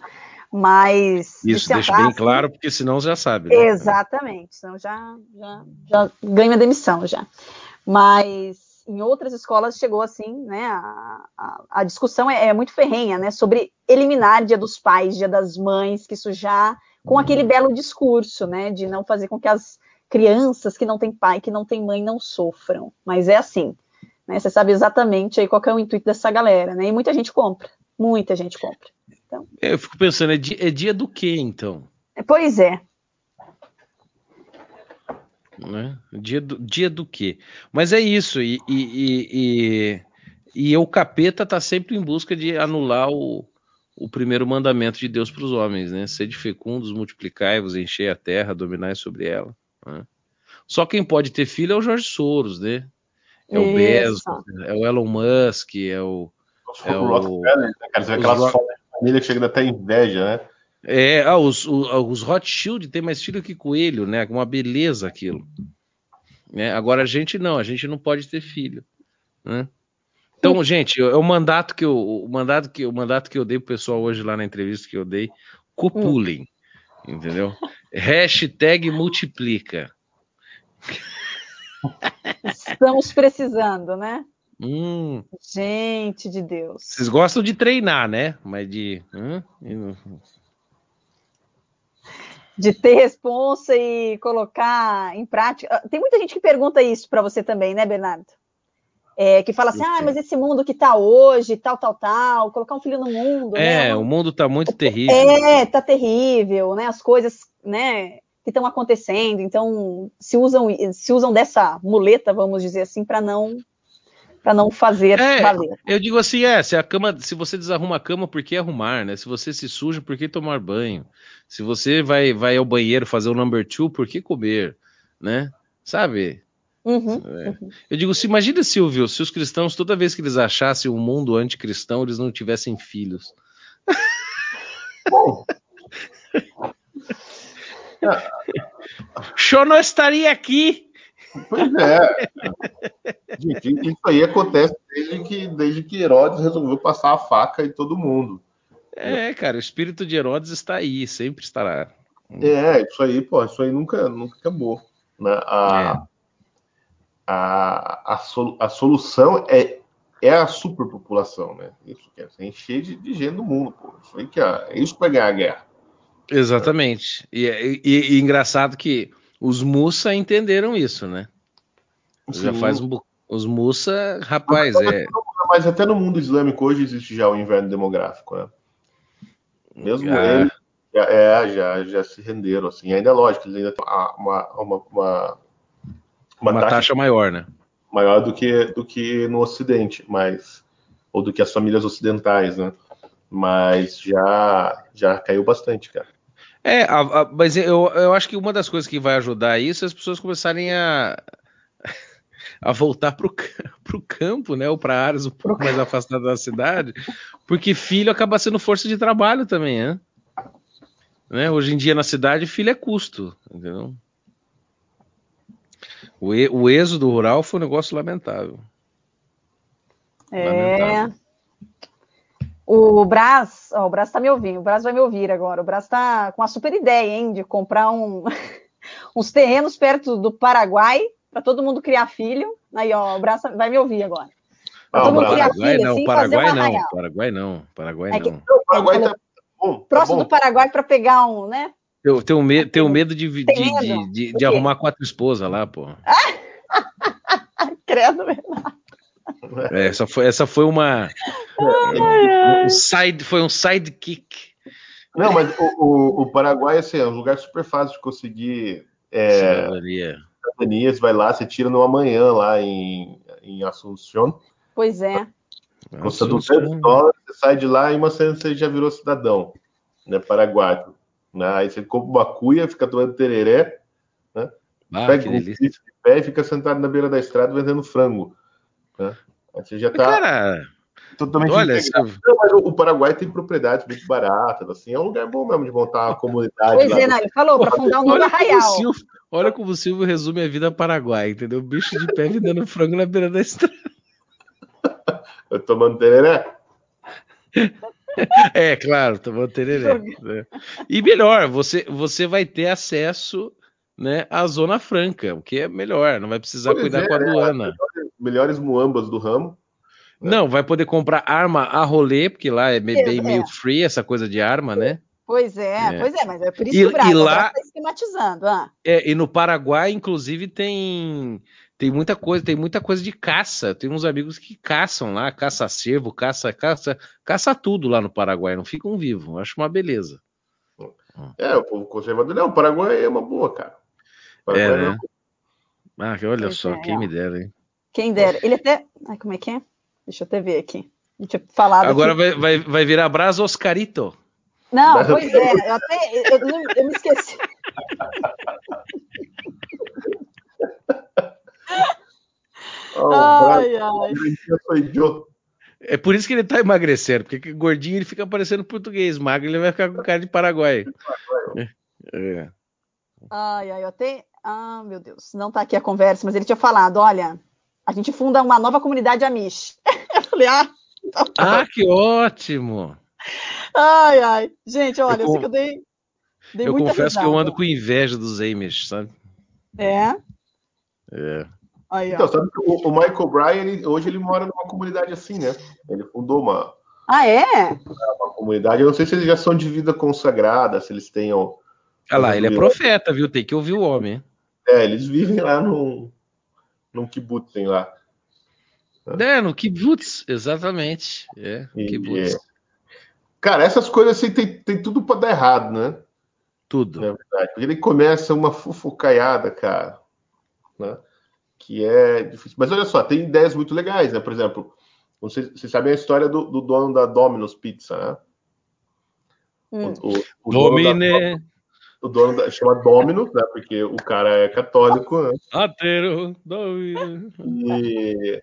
mas. Isso deixa bem claro, porque senão já sabe. Né? Exatamente, senão já, já, já ganha demissão já. Mas em outras escolas chegou assim, né? A, a, a discussão é, é, muito ferrenha, né? Sobre eliminar Dia dos Pais, Dia das Mães, que isso já com hum. aquele belo discurso, né? De não fazer com que as crianças que não têm pai, que não têm mãe, não sofram. Mas é assim, né? Você sabe exatamente aí qual é o intuito dessa galera, né? E muita gente compra, muita gente compra. Então, eu fico pensando, é dia, é dia do que então? Pois é. Né? Dia, do, dia do quê? Mas é isso, e, e, e, e o capeta tá sempre em busca de anular o, o primeiro mandamento de Deus para os homens, né? Sede fecundos, multiplicai-vos, enchei a terra, dominai sobre ela. Né? Só quem pode ter filho é o Jorge Soros, né? É o Bezos, é o Elon Musk, é o. É o, né? aquelas fotos família que chega até inveja, né? É, ah, os, os, os Rothschild tem mais filho que coelho, né? Uma beleza aquilo. É, agora a gente não, a gente não pode ter filho, né? Então, gente, é o mandato que eu, o mandato que o mandato que eu dei pro pessoal hoje lá na entrevista que eu dei, copulem, hum. entendeu? Hashtag multiplica. Estamos precisando, né? Hum. Gente de Deus. Vocês gostam de treinar, né? Mas de. Hum? De ter responsa e colocar em prática. Ah, tem muita gente que pergunta isso para você também, né, Bernardo? É, que fala assim, ah, mas esse mundo que tá hoje, tal, tal, tal, colocar um filho no mundo. É, né? o mundo tá muito terrível. É, tá terrível, né? As coisas, né, que estão acontecendo. Então, se usam, se usam dessa muleta, vamos dizer assim, para não para não fazer é, valer. Eu digo assim, é, se a cama, se você desarruma a cama, por que arrumar, né? Se você se suja, por que tomar banho? Se você vai, vai ao banheiro fazer o number two, por que comer, né? Sabe? Uhum, é. uhum. Eu digo, se imagina, Silvio, se os cristãos, toda vez que eles achassem um mundo anticristão, eles não tivessem filhos. Bom. Show não estaria aqui. Pois é. Gente, isso aí acontece desde que, desde que Herodes resolveu passar a faca em todo mundo. É, cara, o espírito de Herodes está aí, sempre estará. É, isso aí, pô, isso aí nunca, nunca acabou. Né? A, é. a, a, sol, a solução é, é a superpopulação, né? Isso quer dizer, encher de, de gente no mundo, pô. Isso aí que é, é isso que vai ganhar a guerra. Exatamente. E, e, e engraçado que os Mussa entenderam isso, né? Sim. Já faz um Os Mussa, rapaz, é. mas até no mundo islâmico hoje existe já o inverno demográfico, né? Mesmo ah. eles já, é, já, já se renderam, assim. Ainda é lógico, eles ainda têm uma, uma, uma, uma, uma taxa, taxa, maior, né? Maior do que, do que no Ocidente, mas ou do que as famílias ocidentais, né? Mas já, já caiu bastante, cara. É, a, a, mas eu, eu acho que uma das coisas que vai ajudar isso é as pessoas começarem a, a voltar para o campo, né? Ou para áreas um pouco mais afastadas da cidade, porque filho acaba sendo força de trabalho também, né? né? Hoje em dia na cidade, filho é custo, entendeu? O, o êxodo rural foi um negócio lamentável. É. Lamentável. O Brás, ó, o Brás tá me ouvindo, o Brás vai me ouvir agora. O Brás tá com uma super ideia, hein, de comprar um, uns terrenos perto do Paraguai para todo mundo criar filho. Aí, ó, o Brás vai me ouvir agora. Pra todo mundo criar Paraguai, filho, não, assim, Paraguai não, Paraguai não, Paraguai é não. o Paraguai tá bom, tá próximo bom. do Paraguai para pegar um, né? Eu tenho, medo, tenho medo de, de, de, de, de arrumar quatro esposas lá, pô. Credo, Bernardo. É, essa foi, essa foi uma. Um side, foi um sidekick. Não, mas o, o, o, Paraguai assim, é um lugar super fácil de conseguir. É, cidadania. Você vai lá, você tira numa manhã lá em, em Assunção. Pois é. Custa 200 dólares, você sai de lá e uma semana você já virou cidadão, né? Paraguaio. Né? Aí você compra uma cuia, fica tomando tereré, né? Ah, pega um de pé e fica sentado na beira da estrada vendendo frango. Né? Você já tá Cara, totalmente olha, mas o Paraguai tem propriedades muito baratas, assim, é um lugar bom mesmo de montar uma comunidade. Pois é, não, ele falou para fundar um novo arraial. Olha como o Silvio resume a vida Paraguai, entendeu? Bicho de pé vendendo frango na beira da estrada. Eu tomando tereré? É, claro, tomando tereré. Né? E melhor, você, você vai ter acesso né, à Zona Franca, o que é melhor, não vai precisar pois cuidar é, com a né? aduana. Né? Melhores, muambas do ramo. Né? Não, vai poder comprar arma a rolê, porque lá é bem, é. meio free essa coisa de arma, né? Pois é, é, pois é, mas é por isso e, que o Brasil está esquematizando. Ah. É, e no Paraguai, inclusive, tem tem muita coisa, tem muita coisa de caça. Tem uns amigos que caçam lá, caça cervo, caça, caça, caça tudo lá no Paraguai, não ficam vivos. Acho uma beleza. É, o povo conservador. Não, o Paraguai é uma boa, cara. É, é, né? Ah, olha pois só, é, quem me dera, hein? Quem dera. Ele até. Ai, como é que é? Deixa eu até ver aqui. Deixa eu falar. Agora vai, vai, vai virar Brás Oscarito. Não, pois é, eu até. Eu, eu, eu me esqueci. Oh, ai, ai. É por isso que ele tá emagrecendo, porque gordinho ele fica parecendo português, magro ele vai ficar com cara de Paraguai. É. é. Ai, ai, eu até. Ah, meu Deus, não tá aqui a conversa, mas ele tinha falado: olha, a gente funda uma nova comunidade Amish. eu falei, ah. Tá ah, que ótimo! Ai, ai. Gente, olha, eu, eu sei que eu dei. dei eu confesso risada. que eu ando com inveja dos Amish, sabe? É? É. Aí, então, sabe que o, o Michael Bryan, ele, hoje ele mora numa comunidade assim, né? Ele fundou uma. Ah, é? Uma comunidade. Eu não sei se eles já são de vida consagrada, se eles tenham. Olha lá, ele é profeta, viu? Tem que ouvir o homem. É, eles vivem lá num, num kibbutz lá. É, no kibbutz, exatamente. É, no kibbutz. É. Cara, essas coisas assim tem, tem tudo para dar errado, né? Tudo. Na verdade. Porque ele começa uma fofocaiada, cara. Né? que é difícil. Mas olha só, tem ideias muito legais, né? Por exemplo, vocês, vocês sabem a história do, do, dono da Domino's Pizza, né? Hum. O, o, o Domine. O dono da, chama Dominus, né? Porque o cara é católico, né? Atero. E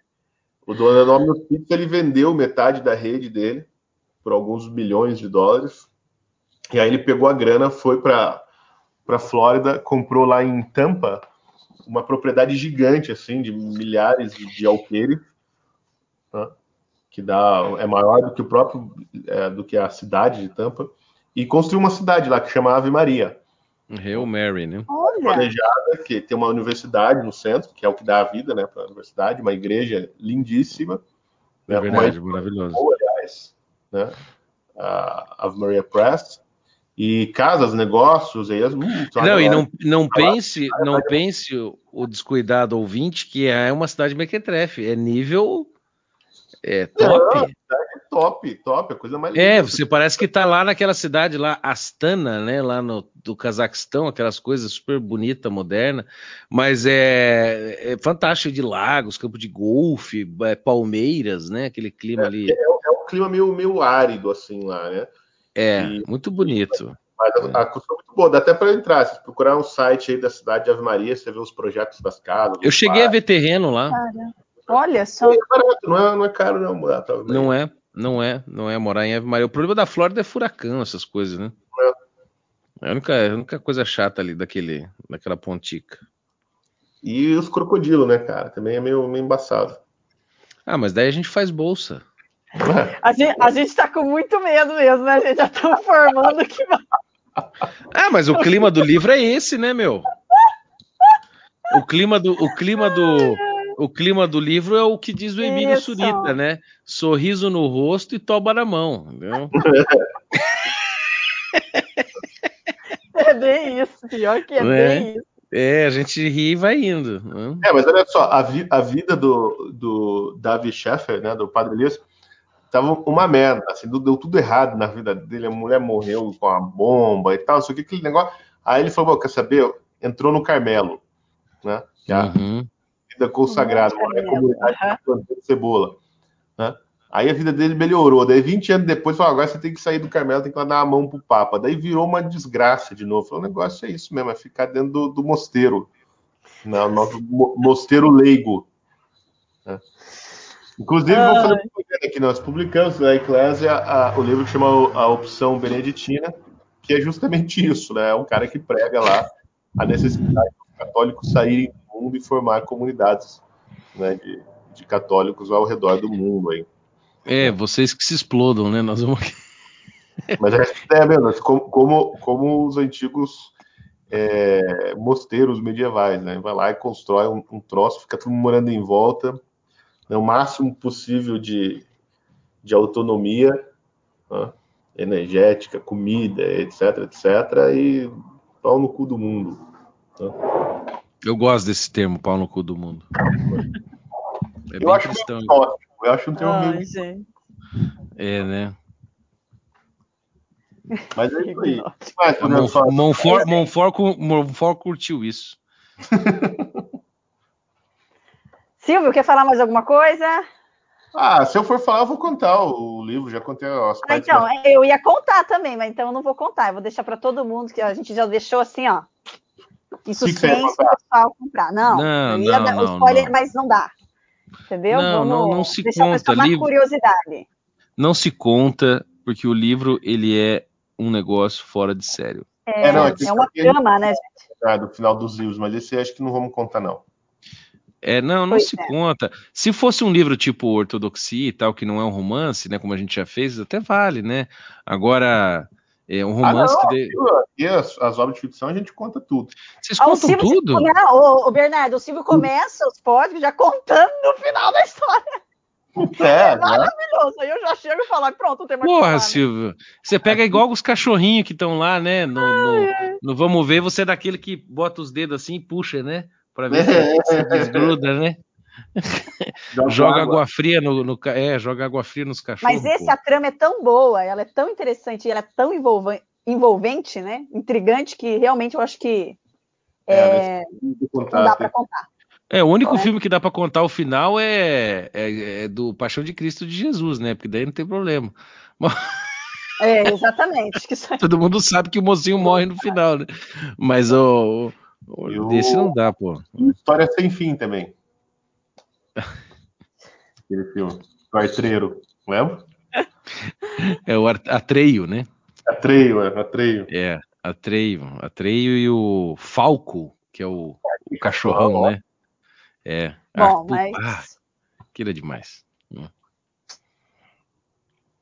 o dono da Domino's Pizza ele vendeu metade da rede dele por alguns milhões de dólares. E aí ele pegou a grana, foi para para Flórida, comprou lá em Tampa uma propriedade gigante, assim, de milhares de, de alqueires, né? que dá, é maior do que o próprio, é, do que a cidade de Tampa, e construiu uma cidade lá que chama Ave Maria. Hail Mary, né? Planejada, que tem uma universidade no centro, que é o que dá a vida, né, para a universidade, uma igreja lindíssima. É né, verdade, maravilhoso. aliás, né, a Ave Maria Press, e casas, negócios, aí, hum, não, e não, não pense, não pense o descuidado ouvinte que é uma cidade mequetrefe, é nível É top. Não, top, top, a coisa mais linda. É, você parece que tá lá naquela cidade lá, Astana, né, lá no do Cazaquistão, aquelas coisas super bonita, moderna, mas é, é fantástico de lagos, campo de golfe, é, palmeiras, né, aquele clima é, ali. É, é, um clima meio, meio árido assim lá, né? É, e, muito bonito. Mas a, a custa é muito boa, dá até para entrar. Se procurar um site aí da cidade de Ave Maria, você vê os projetos das casas. Eu cheguei a ver terreno lá. Cara, olha só. É barato, não é, não é caro não morar pra Não é, não é, não é morar em Ave Maria. O problema da Flórida é furacão, essas coisas, né? É. é a única, a única coisa chata ali daquele, daquela pontica. E os crocodilos, né, cara? Também é meio, meio embaçado. Ah, mas daí a gente faz bolsa. A gente, a gente tá com muito medo mesmo, né? A gente já tá formando que. Ah, mas o clima do livro é esse, né, meu? O clima do, o clima do, o clima do livro é o que diz o Emílio Isso. Surita, né? Sorriso no rosto e toba na mão, entendeu? É bem isso, pior que é, é bem isso. É, a gente ri e vai indo. Né? É, mas olha só, a, vi, a vida do, do Davi Sheffer, né, do Padre Elias, tava uma merda, assim, deu tudo errado na vida dele, a mulher morreu com a bomba e tal, só que aquele negócio. Aí ele falou, quer saber? Entrou no Carmelo, né? Já, uhum. Vida consagrada, uhum. uma comunidade uhum. de cebola, né? Aí a vida dele melhorou. Daí, 20 anos depois, falou: agora você tem que sair do Carmelo, tem que lá dar a mão pro Papa. Daí virou uma desgraça de novo. Falou: o negócio é isso mesmo, é ficar dentro do, do mosteiro. Né? O nosso mosteiro leigo. Né? Inclusive, ah. vou fazer coisa aqui: nós publicamos na Eclésia o livro que chama A Opção Beneditina, que é justamente isso, né? É um cara que prega lá a necessidade dos católicos saírem mundo e formar comunidades né, de, de católicos ao redor do mundo aí. É, vocês que se explodam, né? Nós vamos. Mas é ideia mesmo, como, como, como os antigos é, mosteiros medievais, né? Vai lá e constrói um, um troço, fica todo mundo morando em volta, né? o máximo possível de, de autonomia né? energética, comida, etc, etc, e pau no cu do mundo. Né? Eu gosto desse termo, pau no cu do mundo. É eu acho cristão. Meio eu acho um termo Ai, meio... gente. É, né? Mas é isso aí. Monfort, Monfort, Monfort, Monfort curtiu isso. Silvio, quer falar mais alguma coisa? Ah, se eu for falar, eu vou contar o livro, já contei as ah, Então, mais... eu ia contar também, mas então eu não vou contar. Eu vou deixar para todo mundo, que a gente já deixou assim, ó. Em suspense o pessoal comprar. Não, não, ia não, dar o spoiler, não. mas não dá. Entendeu? Não, Vamos não, não se conta. Livro... curiosidade. Não se conta, porque o livro ele é um negócio fora de sério. É, é, não, é, é uma trama, né, gente? Do final dos livros, mas esse acho que não vamos contar, não. É, não, não pois se é. conta. Se fosse um livro tipo Ortodoxia e tal, que não é um romance, né, como a gente já fez, até vale, né? Agora, é um romance ah, não, que. De... As, as, obras de ficção a gente conta tudo. Vocês ah, contam tudo? Come... O, o, Bernardo, o Silvio começa os pódios já contando no final da história. É, é maravilhoso. Aí eu já chego e falo, pronto, tem mais Porra, Silvio. Né? Você pega igual os cachorrinhos que estão lá, né? No, no, no, Vamos Ver, você é daquele que bota os dedos assim e puxa, né? Pra ver se, se desgruda, né? Joga água. água. fria no, no, é, joga água fria nos cachorros. Mas esse pô. a trama é tão boa, ela é tão interessante, ela é tão envolvente, né? Intrigante que realmente eu acho que é, é, não dá para contar. É, o único é. filme que dá para contar o final é, é, é, do Paixão de Cristo de Jesus, né? Porque daí não tem problema. É, exatamente. Todo mundo sabe que o mocinho morre no final, né? Mas o, o desse não dá, pô. História sem fim também. Aquele filme. O Artreiro, lembra? É o Atreio, né? Atreio, é, Atreio. É, Atreio. Atreio e o Falco, que é o, o cachorrão, né? É. Bom, ah, mas... Ah, aquilo é demais.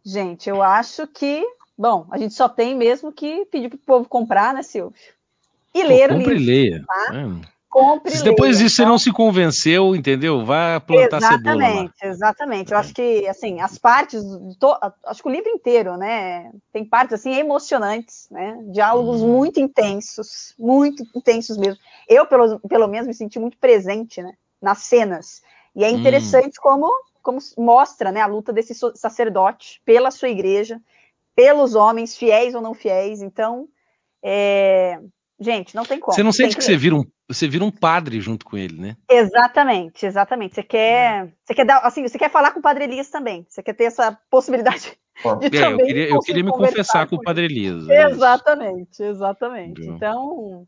Gente, eu acho que, bom, a gente só tem mesmo que pedir pro povo comprar, né, Silvio? E Pô, ler o livro. E leia. Tá? É. Compre se depois disso então... você não se convenceu, entendeu? Vá plantar exatamente, cebola. Exatamente, exatamente. Eu acho que, assim, as partes, to... acho que o livro inteiro, né, tem partes, assim, emocionantes, né, diálogos hum. muito intensos, muito intensos mesmo. Eu, pelo, pelo menos, me senti muito presente, né, nas cenas. E é interessante hum. como como mostra né, a luta desse sacerdote pela sua igreja, pelos homens, fiéis ou não fiéis. Então, é... gente, não tem como. Você não sente que, que você vira, um, você vira um padre junto com ele, né? Exatamente, exatamente. Você quer, é. você quer dar, assim, você quer falar com o Padre Elias também. Você quer ter essa possibilidade de é, também. Eu queria, eu queria me confessar com, com o Padre Elias. É exatamente, exatamente. Então,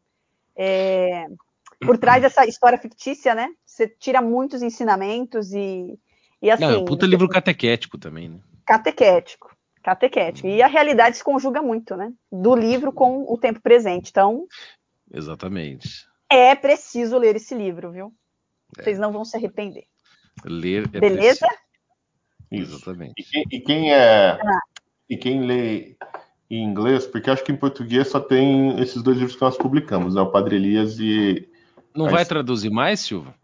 é, por trás dessa história fictícia, né? Você tira muitos ensinamentos e, e assim. Não, é um puta livro catequético também, né? Catequético, catequético. E a realidade se conjuga muito, né? Do livro com o tempo presente. Então. Exatamente. É preciso ler esse livro, viu? É. Vocês não vão se arrepender. Ler é Beleza? Preciso. Exatamente. E quem, e quem é. Ah. E quem lê em inglês, porque acho que em português só tem esses dois livros que nós publicamos, né? O Padre Elias e não vai traduzir mais, Silva?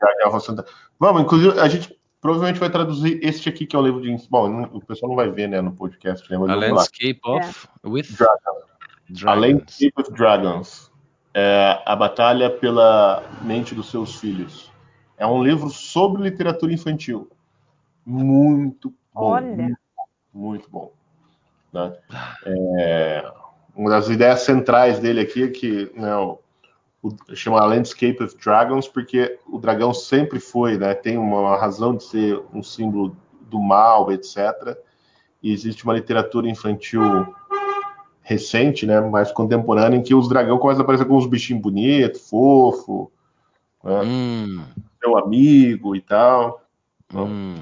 Vamos, inclusive, a gente provavelmente vai traduzir este aqui, que é o livro de. Bom, não, o pessoal não vai ver né, no podcast. Né, a Landscape of é. with Dragons. A Landscape of Dragons. É a batalha pela mente dos seus filhos. É um livro sobre literatura infantil. Muito bom. Olha. Muito, muito bom. Né? É, uma das ideias centrais dele aqui é que né, o, chama Landscape of Dragons, porque o dragão sempre foi, né, tem uma razão de ser um símbolo do mal, etc. E existe uma literatura infantil recente, né, mais contemporânea, em que os dragões começam a aparecer com uns bichinhos bonitos, fofo, né, hum. seu amigo e tal. Hum.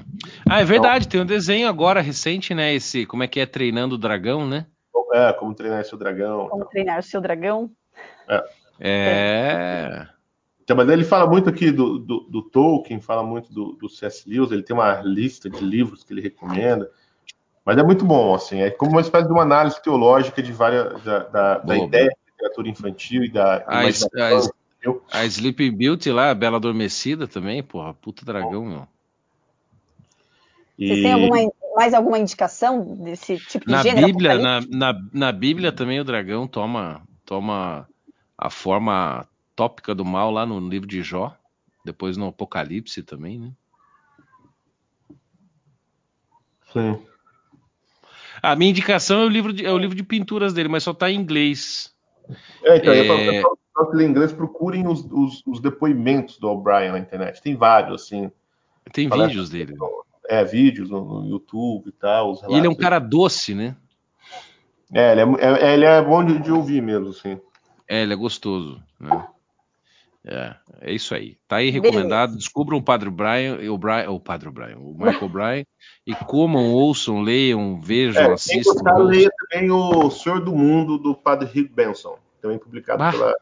Ah, é verdade, tem um desenho agora recente, né? Esse, como é que é treinando o dragão, né? É, como treinar seu dragão. Como treinar o seu dragão. É. É. Então, mas ele fala muito aqui do, do, do Tolkien, fala muito do, do C.S. Lewis, ele tem uma lista de livros que ele recomenda. Mas é muito bom, assim, é como uma espécie de uma análise teológica de várias da, da, da ideia da literatura infantil e da a, a, a Sleeping Beauty lá, a Bela Adormecida também, porra, puta dragão, meu. Vocês têm alguma, mais alguma indicação desse tipo de na gênero? Bíblia, na, na, na Bíblia também o dragão toma, toma a forma tópica do mal lá no livro de Jó, depois no Apocalipse também, né? Sim. A minha indicação é o livro de, é o livro de pinturas dele, mas só está em inglês. É, então, é... eu falo, em inglês, procurem os, os, os depoimentos do O'Brien na internet. Tem vários, assim. Tem vídeos dele. É, vídeos no, no YouTube e tal. e ele é um cara doce, né? É, ele é, é ele é bom de, de ouvir mesmo, assim. É, ele é gostoso, né? É, é isso aí. Tá aí recomendado. Descubram o Padre Brian, o Brian, o Padre Brian, o Michael Brian, e comam, ouçam, leiam, vejam, é, assistam. Gostar, leia também o Senhor do Mundo do Padre Rick Benson, também publicado bah. pela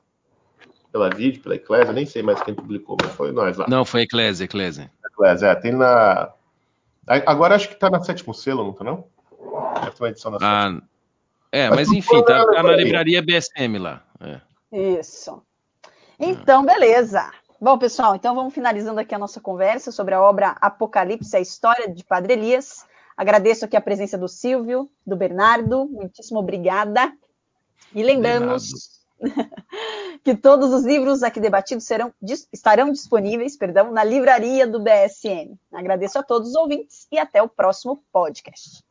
pela vídeo, pela Eclésia, nem sei mais quem publicou, mas foi nós lá. Não, foi a Eclésia, Eclésia. Eclésia, é, tem na. Agora acho que tá na sétimo selo, não tá não? Uma edição na ah, sétima. É, mas, mas enfim, tá, tá na livraria BSM lá. É. Isso. Então, beleza. Bom, pessoal, então vamos finalizando aqui a nossa conversa sobre a obra Apocalipse, a história de Padre Elias. Agradeço aqui a presença do Silvio, do Bernardo, muitíssimo obrigada. E lembramos que todos os livros aqui debatidos serão, estarão disponíveis perdão, na livraria do BSM. Agradeço a todos os ouvintes e até o próximo podcast.